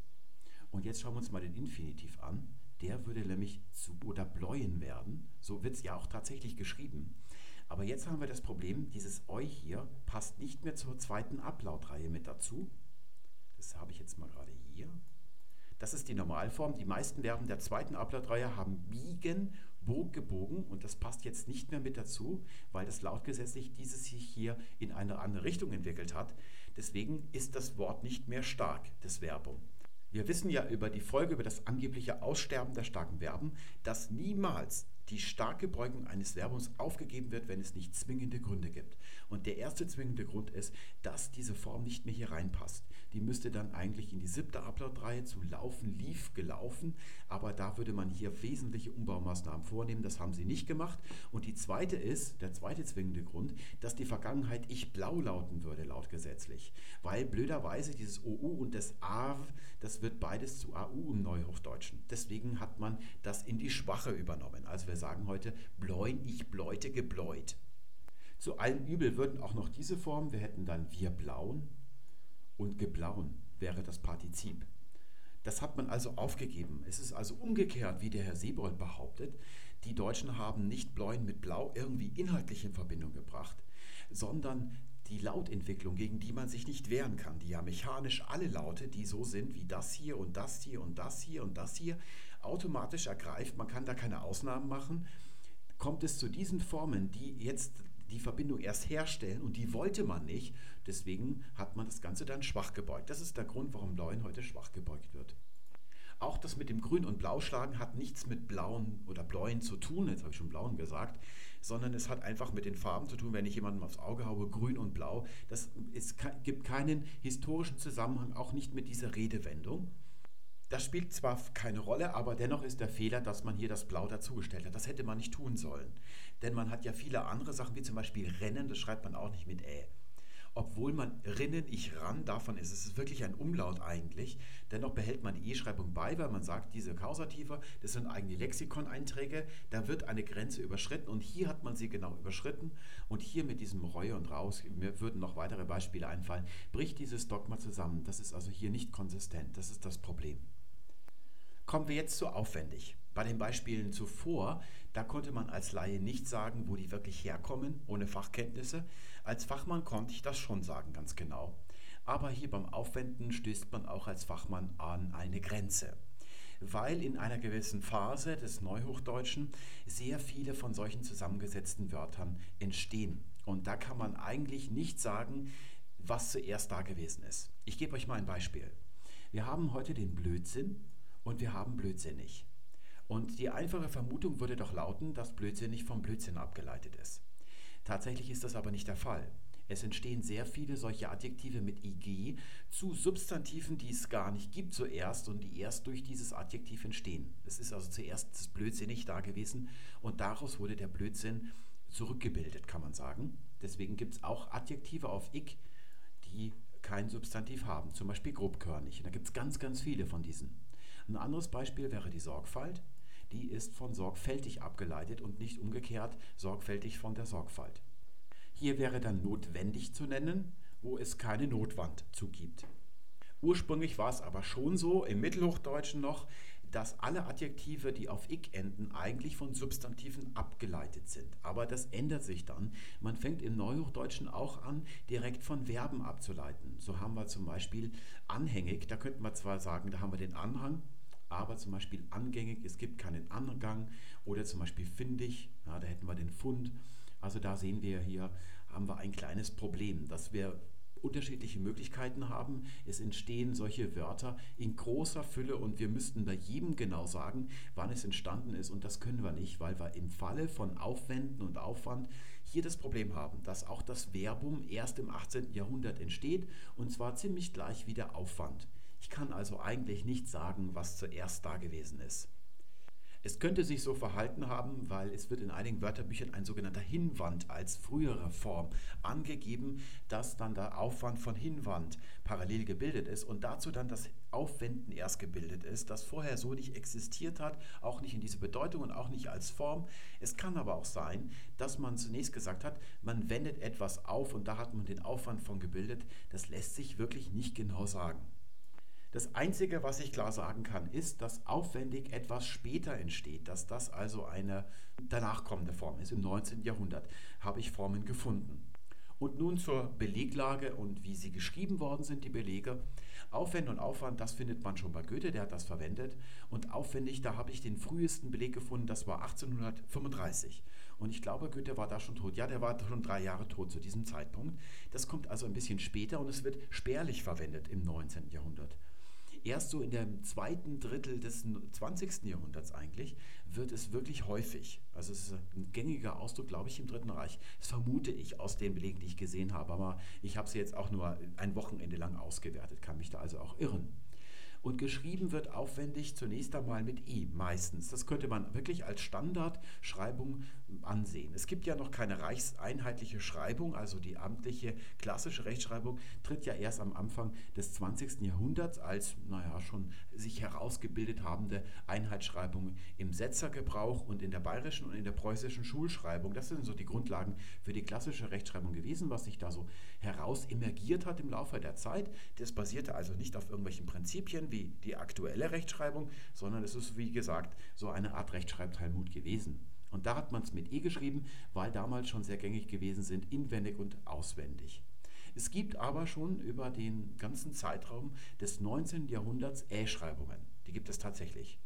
Und jetzt schauen wir uns mal den Infinitiv an. Der würde nämlich zu oder bläuen werden. So wird es ja auch tatsächlich geschrieben. Aber jetzt haben wir das Problem, dieses Eu hier passt nicht mehr zur zweiten Ablautreihe mit dazu. Das habe ich jetzt mal gerade hier. Das ist die Normalform. Die meisten Verben der zweiten Ablautreihe haben biegen, bog, gebogen und das passt jetzt nicht mehr mit dazu, weil das lautgesetzlich dieses sich hier in eine andere Richtung entwickelt hat. Deswegen ist das Wort nicht mehr stark, das Verbum. Wir wissen ja über die Folge über das angebliche Aussterben der starken Verben, dass niemals die starke Beugung eines Verbums aufgegeben wird, wenn es nicht zwingende Gründe gibt. Und der erste zwingende Grund ist, dass diese Form nicht mehr hier reinpasst. Die müsste dann eigentlich in die siebte Ablautreihe zu laufen, lief, gelaufen. Aber da würde man hier wesentliche Umbaumaßnahmen vornehmen. Das haben sie nicht gemacht. Und die zweite ist, der zweite zwingende Grund, dass die Vergangenheit ich blau lauten würde, laut gesetzlich. Weil blöderweise dieses OU und das AW, das wird beides zu AU im Neuhochdeutschen. Deswegen hat man das in die Schwache übernommen. Also wir sagen heute bläuen, ich bläute, gebläut. Zu allen Übel würden auch noch diese Formen, wir hätten dann wir blauen und geblauen wäre das Partizip. Das hat man also aufgegeben. Es ist also umgekehrt, wie der Herr Sebold behauptet. Die Deutschen haben nicht Bläuen mit Blau irgendwie inhaltlich in Verbindung gebracht, sondern die Lautentwicklung, gegen die man sich nicht wehren kann, die ja mechanisch alle Laute, die so sind wie das hier und das hier und das hier und das hier, automatisch ergreift. Man kann da keine Ausnahmen machen. Kommt es zu diesen Formen, die jetzt die Verbindung erst herstellen und die wollte man nicht. Deswegen hat man das Ganze dann schwach gebeugt. Das ist der Grund, warum Blauen heute schwach gebeugt wird. Auch das mit dem Grün- und Blauschlagen hat nichts mit Blauen oder Bläuen zu tun, jetzt habe ich schon Blauen gesagt, sondern es hat einfach mit den Farben zu tun, wenn ich jemandem aufs Auge haue, grün und blau. Das ist, gibt keinen historischen Zusammenhang, auch nicht mit dieser Redewendung. Das spielt zwar keine Rolle, aber dennoch ist der Fehler, dass man hier das Blau dazugestellt hat. Das hätte man nicht tun sollen. Denn man hat ja viele andere Sachen, wie zum Beispiel Rennen, das schreibt man auch nicht mit Ä. Obwohl man Rinnen, ich ran, davon ist es wirklich ein Umlaut eigentlich. Dennoch behält man die E-Schreibung bei, weil man sagt, diese Kausative, das sind eigene Lexikoneinträge, da wird eine Grenze überschritten und hier hat man sie genau überschritten. Und hier mit diesem Reue und Raus, mir würden noch weitere Beispiele einfallen, bricht dieses Dogma zusammen. Das ist also hier nicht konsistent, das ist das Problem. Kommen wir jetzt zu aufwendig. Bei den Beispielen zuvor, da konnte man als Laie nicht sagen, wo die wirklich herkommen, ohne Fachkenntnisse. Als Fachmann konnte ich das schon sagen, ganz genau. Aber hier beim Aufwenden stößt man auch als Fachmann an eine Grenze. Weil in einer gewissen Phase des Neuhochdeutschen sehr viele von solchen zusammengesetzten Wörtern entstehen. Und da kann man eigentlich nicht sagen, was zuerst da gewesen ist. Ich gebe euch mal ein Beispiel. Wir haben heute den Blödsinn, und wir haben blödsinnig. Und die einfache Vermutung würde doch lauten, dass blödsinnig vom Blödsinn abgeleitet ist. Tatsächlich ist das aber nicht der Fall. Es entstehen sehr viele solche Adjektive mit ig zu Substantiven, die es gar nicht gibt zuerst und die erst durch dieses Adjektiv entstehen. Es ist also zuerst das Blödsinnig da gewesen und daraus wurde der Blödsinn zurückgebildet, kann man sagen. Deswegen gibt es auch Adjektive auf ik, die kein Substantiv haben, zum Beispiel grobkörnig. Und da gibt es ganz, ganz viele von diesen. Ein anderes Beispiel wäre die Sorgfalt. Die ist von sorgfältig abgeleitet und nicht umgekehrt sorgfältig von der Sorgfalt. Hier wäre dann notwendig zu nennen, wo es keine Notwand zugibt. Ursprünglich war es aber schon so, im Mittelhochdeutschen noch, dass alle Adjektive, die auf ik enden, eigentlich von Substantiven abgeleitet sind. Aber das ändert sich dann. Man fängt im Neuhochdeutschen auch an, direkt von Verben abzuleiten. So haben wir zum Beispiel anhängig, da könnten wir zwar sagen, da haben wir den Anhang, aber zum Beispiel angängig, es gibt keinen Angang oder zum Beispiel findig, ja, da hätten wir den Fund. Also da sehen wir hier, haben wir ein kleines Problem, dass wir unterschiedliche Möglichkeiten haben. Es entstehen solche Wörter in großer Fülle und wir müssten bei jedem genau sagen, wann es entstanden ist. Und das können wir nicht, weil wir im Falle von Aufwänden und Aufwand hier das Problem haben, dass auch das Verbum erst im 18. Jahrhundert entsteht und zwar ziemlich gleich wie der Aufwand. Ich kann also eigentlich nicht sagen, was zuerst da gewesen ist. Es könnte sich so verhalten haben, weil es wird in einigen Wörterbüchern ein sogenannter Hinwand als frühere Form angegeben, dass dann der Aufwand von Hinwand parallel gebildet ist und dazu dann das Aufwenden erst gebildet ist, das vorher so nicht existiert hat, auch nicht in diese Bedeutung und auch nicht als Form. Es kann aber auch sein, dass man zunächst gesagt hat, man wendet etwas auf und da hat man den Aufwand von gebildet. Das lässt sich wirklich nicht genau sagen. Das Einzige, was ich klar sagen kann, ist, dass aufwendig etwas später entsteht, dass das also eine danach kommende Form ist. Im 19. Jahrhundert habe ich Formen gefunden. Und nun zur Beleglage und wie sie geschrieben worden sind, die Belege. Aufwand und Aufwand, das findet man schon bei Goethe, der hat das verwendet. Und aufwendig, da habe ich den frühesten Beleg gefunden, das war 1835. Und ich glaube, Goethe war da schon tot. Ja, der war schon drei Jahre tot zu diesem Zeitpunkt. Das kommt also ein bisschen später und es wird spärlich verwendet im 19. Jahrhundert erst so in dem zweiten Drittel des 20. Jahrhunderts eigentlich wird es wirklich häufig. Also es ist ein gängiger Ausdruck, glaube ich, im Dritten Reich. Das vermute ich aus den Belegen, die ich gesehen habe. Aber ich habe sie jetzt auch nur ein Wochenende lang ausgewertet, kann mich da also auch irren. Und geschrieben wird aufwendig zunächst einmal mit E meistens. Das könnte man wirklich als Standardschreibung ansehen. Es gibt ja noch keine reichseinheitliche Schreibung, also die amtliche klassische Rechtschreibung tritt ja erst am Anfang des 20. Jahrhunderts als, naja, schon sich herausgebildet habende Einheitsschreibung im Setzergebrauch und in der bayerischen und in der preußischen Schulschreibung. Das sind so die Grundlagen für die klassische Rechtschreibung gewesen, was sich da so heraus emergiert hat im Laufe der Zeit. Das basierte also nicht auf irgendwelchen Prinzipien wie die aktuelle Rechtschreibung, sondern es ist, wie gesagt, so eine Art Rechtschreibtalmud gewesen. Und da hat man es mit E geschrieben, weil damals schon sehr gängig gewesen sind, inwendig und auswendig. Es gibt aber schon über den ganzen Zeitraum des 19. Jahrhunderts Ä-Schreibungen. Die gibt es tatsächlich.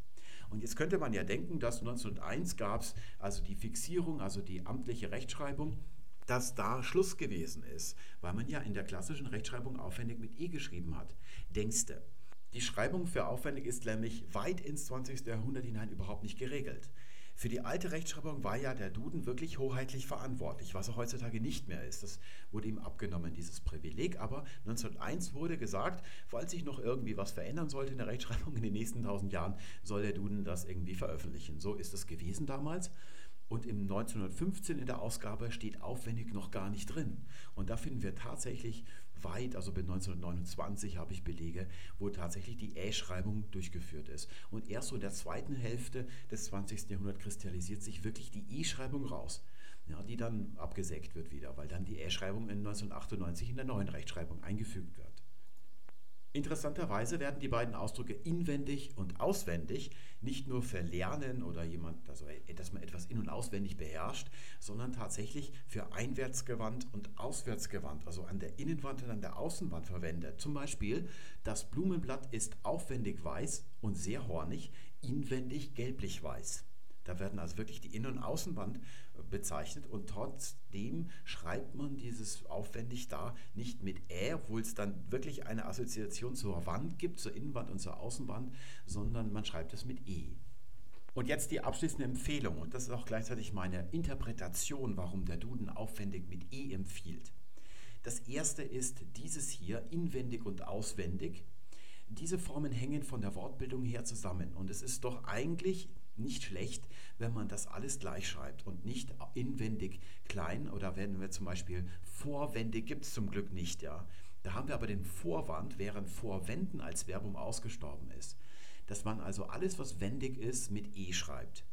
Und jetzt könnte man ja denken, dass 1901 gab es also die Fixierung, also die amtliche Rechtschreibung, dass da Schluss gewesen ist, weil man ja in der klassischen Rechtschreibung aufwendig mit E geschrieben hat. Denkste. Die Schreibung für aufwendig ist nämlich weit ins 20. Jahrhundert hinein überhaupt nicht geregelt. Für die alte Rechtschreibung war ja der Duden wirklich hoheitlich verantwortlich, was er heutzutage nicht mehr ist. Das wurde ihm abgenommen, dieses Privileg. Aber 1901 wurde gesagt, falls sich noch irgendwie was verändern sollte in der Rechtschreibung in den nächsten tausend Jahren, soll der Duden das irgendwie veröffentlichen. So ist es gewesen damals. Und im 1915 in der Ausgabe steht aufwendig noch gar nicht drin. Und da finden wir tatsächlich weit, also bis 1929 habe ich Belege, wo tatsächlich die Ä-Schreibung durchgeführt ist. Und erst so in der zweiten Hälfte des 20. Jahrhunderts kristallisiert sich wirklich die I-Schreibung raus. Ja, die dann abgesägt wird wieder, weil dann die Ä-Schreibung in 1998 in der neuen Rechtschreibung eingefügt wird. Interessanterweise werden die beiden Ausdrücke inwendig und auswendig nicht nur für Lernen oder jemand, also dass man etwas in- und auswendig beherrscht, sondern tatsächlich für einwärtsgewandt und auswärtsgewandt, also an der Innenwand und an der Außenwand verwendet. Zum Beispiel, das Blumenblatt ist aufwendig weiß und sehr hornig, inwendig gelblich-weiß. Da werden also wirklich die Innen- und Außenwand bezeichnet und trotzdem schreibt man dieses aufwendig da nicht mit Ä, obwohl es dann wirklich eine Assoziation zur Wand gibt, zur Innenwand und zur Außenwand, sondern man schreibt es mit E. Und jetzt die abschließende Empfehlung, und das ist auch gleichzeitig meine Interpretation, warum der Duden aufwendig mit E empfiehlt. Das erste ist dieses hier, inwendig und auswendig. Diese Formen hängen von der Wortbildung her zusammen und es ist doch eigentlich nicht schlecht, wenn man das alles gleich schreibt und nicht inwendig klein oder wenn wir zum Beispiel vorwendig gibt es zum Glück nicht, ja. Da haben wir aber den Vorwand, während vorwenden als Verbum ausgestorben ist. Dass man also alles, was wendig ist, mit E schreibt.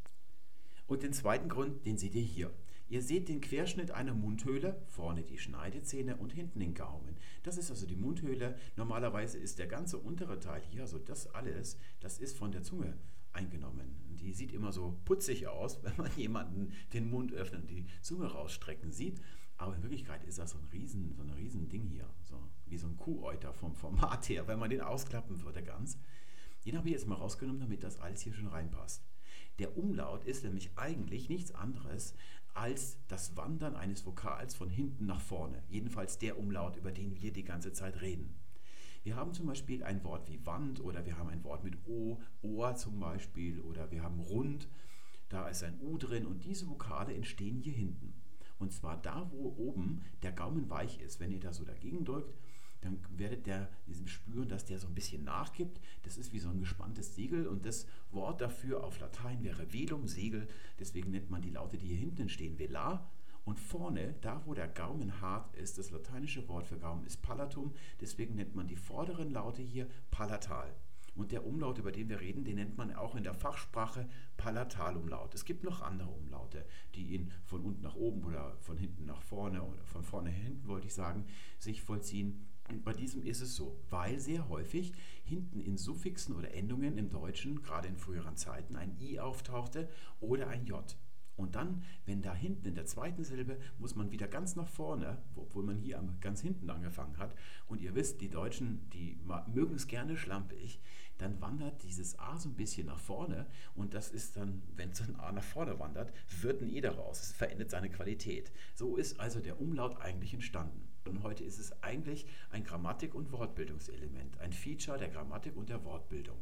Und den zweiten Grund, den seht ihr hier. Ihr seht den Querschnitt einer Mundhöhle, vorne die Schneidezähne und hinten den Gaumen. Das ist also die Mundhöhle. Normalerweise ist der ganze untere Teil hier, also das alles, das ist von der Zunge eingenommen. Die sieht immer so putzig aus, *laughs* wenn man jemanden den Mund öffnen und die Zunge rausstrecken sieht. Aber in Wirklichkeit ist das so ein riesen, so ein riesen Ding hier, so wie so ein Kuhäuter vom Format her, wenn man den ausklappen würde ganz. Den habe ich jetzt mal rausgenommen, damit das alles hier schon reinpasst. Der Umlaut ist nämlich eigentlich nichts anderes als das Wandern eines Vokals von hinten nach vorne. Jedenfalls der Umlaut, über den wir die ganze Zeit reden. Wir haben zum Beispiel ein Wort wie Wand oder wir haben ein Wort mit O, Ohr zum Beispiel oder wir haben rund. Da ist ein U drin und diese Vokale entstehen hier hinten. Und zwar da, wo oben der Gaumen weich ist. Wenn ihr da so dagegen drückt, dann werdet ihr spüren, dass der so ein bisschen nachgibt. Das ist wie so ein gespanntes Segel und das Wort dafür auf Latein wäre velum, Segel. Deswegen nennt man die Laute, die hier hinten stehen, velar. Und vorne, da wo der Gaumen hart ist, das lateinische Wort für Gaumen ist palatum. Deswegen nennt man die vorderen Laute hier palatal. Und der Umlaut, über den wir reden, den nennt man auch in der Fachsprache Palatalumlaut. Es gibt noch andere Umlaute, die ihn von unten nach oben oder von hinten nach vorne oder von vorne hinten, wollte ich sagen, sich vollziehen. Und bei diesem ist es so, weil sehr häufig hinten in Suffixen oder Endungen im Deutschen, gerade in früheren Zeiten, ein i auftauchte oder ein j. Und dann, wenn da hinten in der zweiten Silbe, muss man wieder ganz nach vorne, obwohl man hier ganz hinten angefangen hat. Und ihr wisst, die Deutschen, die mögen es gerne schlampig. Dann wandert dieses A so ein bisschen nach vorne. Und das ist dann, wenn so ein A nach vorne wandert, wird ein E daraus. Es verändert seine Qualität. So ist also der Umlaut eigentlich entstanden. Und heute ist es eigentlich ein Grammatik- und Wortbildungselement, ein Feature der Grammatik und der Wortbildung,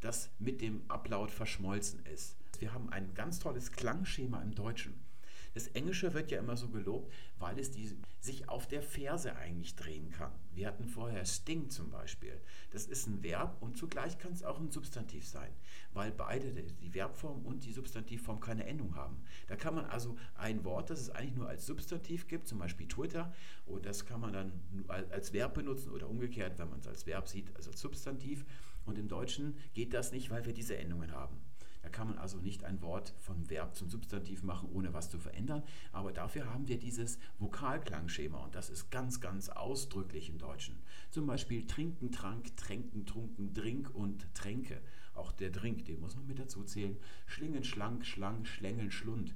das mit dem Ablaut verschmolzen ist. Wir haben ein ganz tolles Klangschema im Deutschen. Das Englische wird ja immer so gelobt, weil es die, sich auf der Verse eigentlich drehen kann. Wir hatten vorher Sting zum Beispiel. Das ist ein Verb und zugleich kann es auch ein Substantiv sein, weil beide, die Verbform und die Substantivform, keine Endung haben. Da kann man also ein Wort, das es eigentlich nur als Substantiv gibt, zum Beispiel Twitter, und das kann man dann als Verb benutzen oder umgekehrt, wenn man es als Verb sieht, also als Substantiv. Und im Deutschen geht das nicht, weil wir diese Endungen haben. Da kann man also nicht ein Wort vom Verb zum Substantiv machen, ohne was zu verändern. Aber dafür haben wir dieses Vokalklangschema und das ist ganz, ganz ausdrücklich im Deutschen. Zum Beispiel trinken, trank, tränken, trunken, drink und tränke. Auch der Drink, den muss man mit dazu zählen. Schlingen, schlank, schlang, schlängeln, schlund.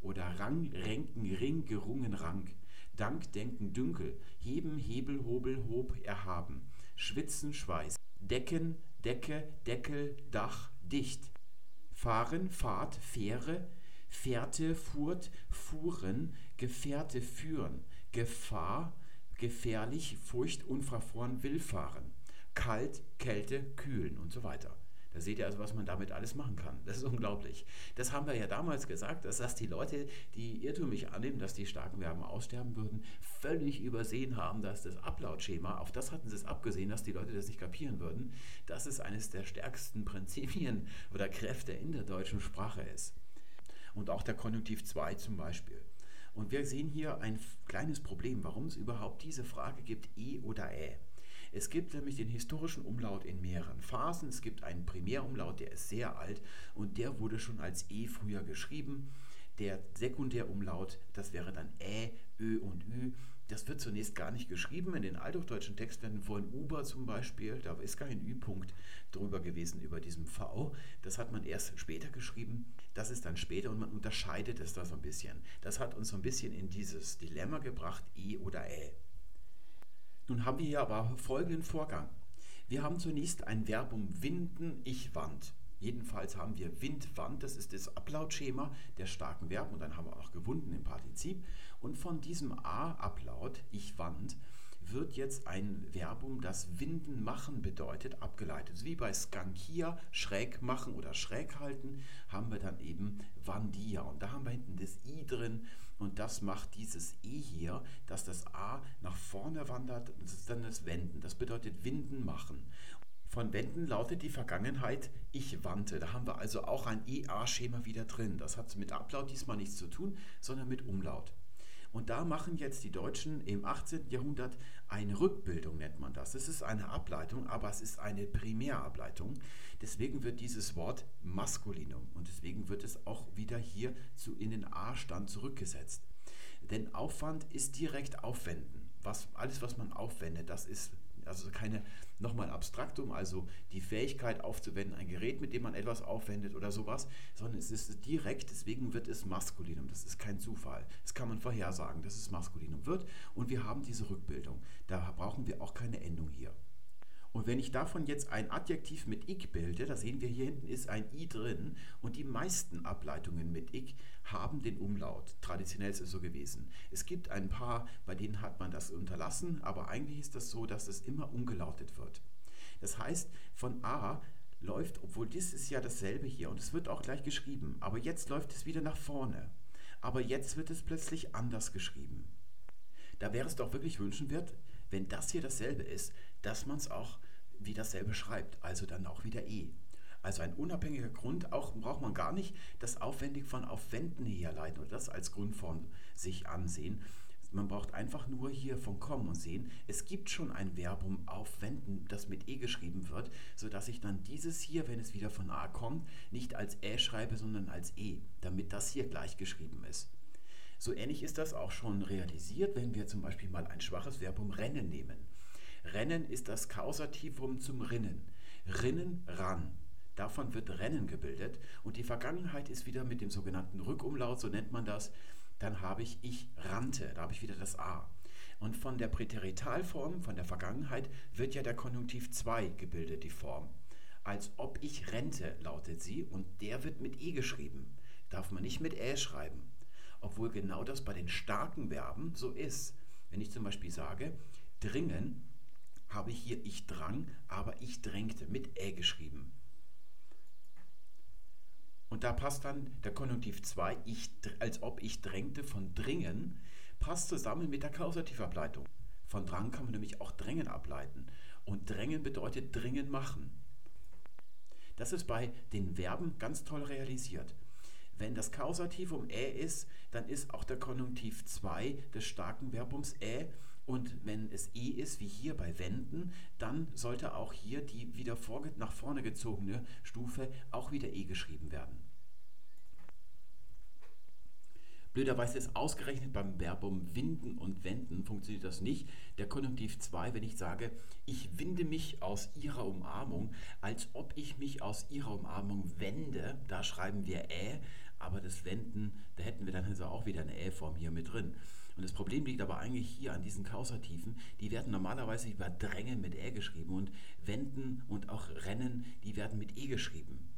Oder Rang, Renken, Ring, gerungen, Rank. Dank, Denken, Dünkel. Heben, Hebel, Hobel, Hob, erhaben. Schwitzen, Schweiß. Decken, Decke, Deckel, Dach, dicht. Fahren, Fahrt, Fähre, Fährte, Furt, Fuhren, Gefährte, Führen, Gefahr, gefährlich, Furcht, unverfroren, Willfahren, kalt, Kälte, kühlen und so weiter. Da seht ihr also, was man damit alles machen kann. Das ist unglaublich. Das haben wir ja damals gesagt, dass das die Leute, die irrtümlich annehmen, dass die starken Verben aussterben würden, völlig übersehen haben, dass das Ablautschema, auf das hatten sie es abgesehen, dass die Leute das nicht kapieren würden, dass es eines der stärksten Prinzipien oder Kräfte in der deutschen Sprache ist. Und auch der Konjunktiv 2 zum Beispiel. Und wir sehen hier ein kleines Problem, warum es überhaupt diese Frage gibt, e oder ä. Es gibt nämlich den historischen Umlaut in mehreren Phasen. Es gibt einen Primärumlaut, der ist sehr alt und der wurde schon als E früher geschrieben. Der Sekundärumlaut, das wäre dann Ä, Ö und Ü. Das wird zunächst gar nicht geschrieben. In den althochdeutschen Texten von Uber zum Beispiel, da ist kein Ü-Punkt drüber gewesen über diesem V. Das hat man erst später geschrieben. Das ist dann später und man unterscheidet es da so ein bisschen. Das hat uns so ein bisschen in dieses Dilemma gebracht, E oder Ä. Nun haben wir hier aber folgenden Vorgang. Wir haben zunächst ein Verbum winden, ich wand. Jedenfalls haben wir Wind, Wand, das ist das Ablautschema der starken Verben und dann haben wir auch gewunden im Partizip. Und von diesem A-Ablaut, ich wand, wird jetzt ein Verbum, das Winden machen bedeutet, abgeleitet. Wie bei Skankia, schräg machen oder schräg halten, haben wir dann eben Vandia. Und da haben wir hinten das I drin und das macht dieses E hier, dass das A nach vorne wandert. Das ist dann das Wenden. Das bedeutet Winden machen. Von Wenden lautet die Vergangenheit ich wandte. Da haben wir also auch ein EA-Schema wieder drin. Das hat mit Ablaut diesmal nichts zu tun, sondern mit Umlaut. Und da machen jetzt die Deutschen im 18. Jahrhundert eine Rückbildung, nennt man das. Es ist eine Ableitung, aber es ist eine Primärableitung. Deswegen wird dieses Wort Maskulinum und deswegen wird es auch wieder hier zu, in den A-Stand zurückgesetzt. Denn Aufwand ist direkt Aufwenden. Was, alles, was man aufwendet, das ist also keine nochmal Abstraktum, also die Fähigkeit aufzuwenden, ein Gerät, mit dem man etwas aufwendet oder sowas, sondern es ist direkt, deswegen wird es Maskulinum. Das ist kein Zufall. Das kann man vorhersagen, dass es Maskulinum wird. Und wir haben diese Rückbildung. Da brauchen wir auch keine Endung hier. Und wenn ich davon jetzt ein Adjektiv mit ik bilde, da sehen wir hier hinten ist ein i drin und die meisten Ableitungen mit ik haben den Umlaut. Traditionell ist es so gewesen. Es gibt ein paar, bei denen hat man das unterlassen, aber eigentlich ist das so, dass es immer umgelautet wird. Das heißt, von a läuft, obwohl das ist ja dasselbe hier und es wird auch gleich geschrieben, aber jetzt läuft es wieder nach vorne. Aber jetzt wird es plötzlich anders geschrieben. Da wäre es doch wirklich wünschenswert, wenn das hier dasselbe ist, dass man es auch wie dasselbe schreibt, also dann auch wieder E. Also ein unabhängiger Grund, auch braucht man gar nicht das aufwendig von Aufwenden herleiten oder das als Grundform sich ansehen. Man braucht einfach nur hier von kommen und sehen, es gibt schon ein Verbum aufwenden, das mit E geschrieben wird, sodass ich dann dieses hier, wenn es wieder von A kommt, nicht als Ä schreibe, sondern als E, damit das hier gleich geschrieben ist. So ähnlich ist das auch schon realisiert, wenn wir zum Beispiel mal ein schwaches Verbum rennen nehmen. Rennen ist das Kausativum zum Rinnen. Rinnen, ran. Davon wird Rennen gebildet und die Vergangenheit ist wieder mit dem sogenannten Rückumlaut, so nennt man das. Dann habe ich ich rannte, da habe ich wieder das A. Und von der Präteritalform, von der Vergangenheit, wird ja der Konjunktiv 2 gebildet, die Form. Als ob ich rente, lautet sie, und der wird mit E geschrieben. Darf man nicht mit Ä schreiben obwohl genau das bei den starken Verben so ist. Wenn ich zum Beispiel sage, dringen, habe ich hier ich drang, aber ich drängte mit ä geschrieben. Und da passt dann der Konjunktiv 2, ich, als ob ich drängte von dringen, passt zusammen mit der Kausativableitung. Von Drang kann man nämlich auch Drängen ableiten. Und Drängen bedeutet dringen machen. Das ist bei den Verben ganz toll realisiert. Wenn das Kausativum ä ist, dann ist auch der Konjunktiv 2 des starken Verbums ä. Und wenn es e ist, wie hier bei wenden, dann sollte auch hier die wieder nach vorne gezogene Stufe auch wieder e geschrieben werden. Blöderweise ist ausgerechnet beim Verbum winden und wenden funktioniert das nicht. Der Konjunktiv 2, wenn ich sage, ich winde mich aus ihrer Umarmung, als ob ich mich aus ihrer Umarmung wende, da schreiben wir ä, aber das Wenden, da hätten wir dann also auch wieder eine Ä-Form hier mit drin. Und das Problem liegt aber eigentlich hier an diesen Kausativen. Die werden normalerweise über Drängen mit Ä geschrieben und Wenden und auch Rennen, die werden mit E geschrieben.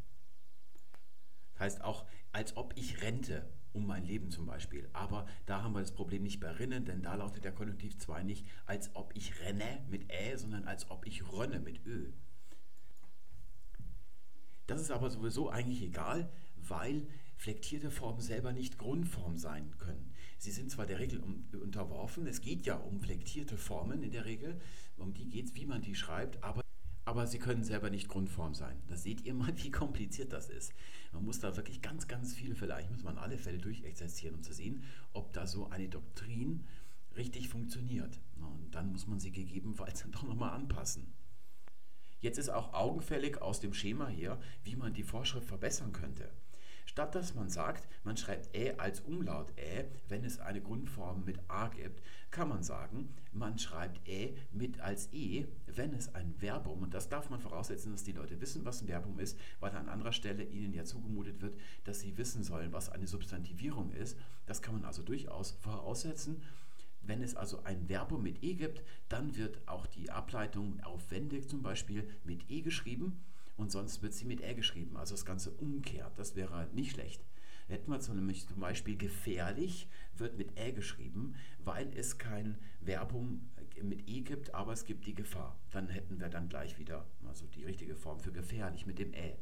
Das heißt auch, als ob ich rente um mein Leben zum Beispiel. Aber da haben wir das Problem nicht bei Rinnen, denn da lautet der Konjunktiv 2 nicht, als ob ich renne mit Ä, sondern als ob ich rönne mit Ö. Das ist aber sowieso eigentlich egal, weil flektierte Formen selber nicht Grundform sein können. Sie sind zwar der Regel unterworfen, es geht ja um flektierte Formen in der Regel, um die geht es, wie man die schreibt, aber, aber sie können selber nicht Grundform sein. Da seht ihr mal, *laughs* wie kompliziert das ist. Man muss da wirklich ganz, ganz viele vielleicht, muss man alle Fälle durchexerzieren, um zu sehen, ob da so eine Doktrin richtig funktioniert. Und dann muss man sie gegebenenfalls dann *laughs* doch nochmal anpassen. Jetzt ist auch augenfällig aus dem Schema hier, wie man die Vorschrift verbessern könnte. Statt dass man sagt, man schreibt Ä als Umlaut Ä, wenn es eine Grundform mit A gibt, kann man sagen, man schreibt Ä mit als E, wenn es ein Verbum, und das darf man voraussetzen, dass die Leute wissen, was ein Verbum ist, weil an anderer Stelle ihnen ja zugemutet wird, dass sie wissen sollen, was eine Substantivierung ist. Das kann man also durchaus voraussetzen. Wenn es also ein Verbum mit E gibt, dann wird auch die Ableitung aufwendig zum Beispiel mit E geschrieben und sonst wird sie mit R geschrieben. Also das Ganze umkehrt, das wäre nicht schlecht. Hätten wir zum Beispiel gefährlich, wird mit Ä geschrieben, weil es kein Verbum mit E gibt, aber es gibt die Gefahr. Dann hätten wir dann gleich wieder also die richtige Form für gefährlich mit dem Ä.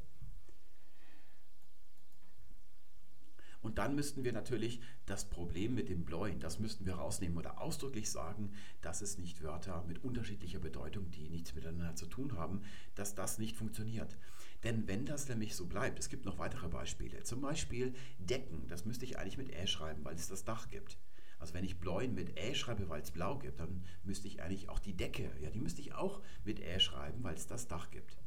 Und dann müssten wir natürlich das Problem mit dem Bläuen, das müssten wir rausnehmen oder ausdrücklich sagen, dass es nicht Wörter mit unterschiedlicher Bedeutung, die nichts miteinander zu tun haben, dass das nicht funktioniert. Denn wenn das nämlich so bleibt, es gibt noch weitere Beispiele. Zum Beispiel Decken, das müsste ich eigentlich mit Ä schreiben, weil es das Dach gibt. Also wenn ich Bläuen mit Ä schreibe, weil es blau gibt, dann müsste ich eigentlich auch die Decke, ja, die müsste ich auch mit Ä schreiben, weil es das Dach gibt.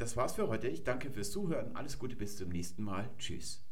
Das war's für heute. Ich danke fürs Zuhören. Alles Gute bis zum nächsten Mal. Tschüss.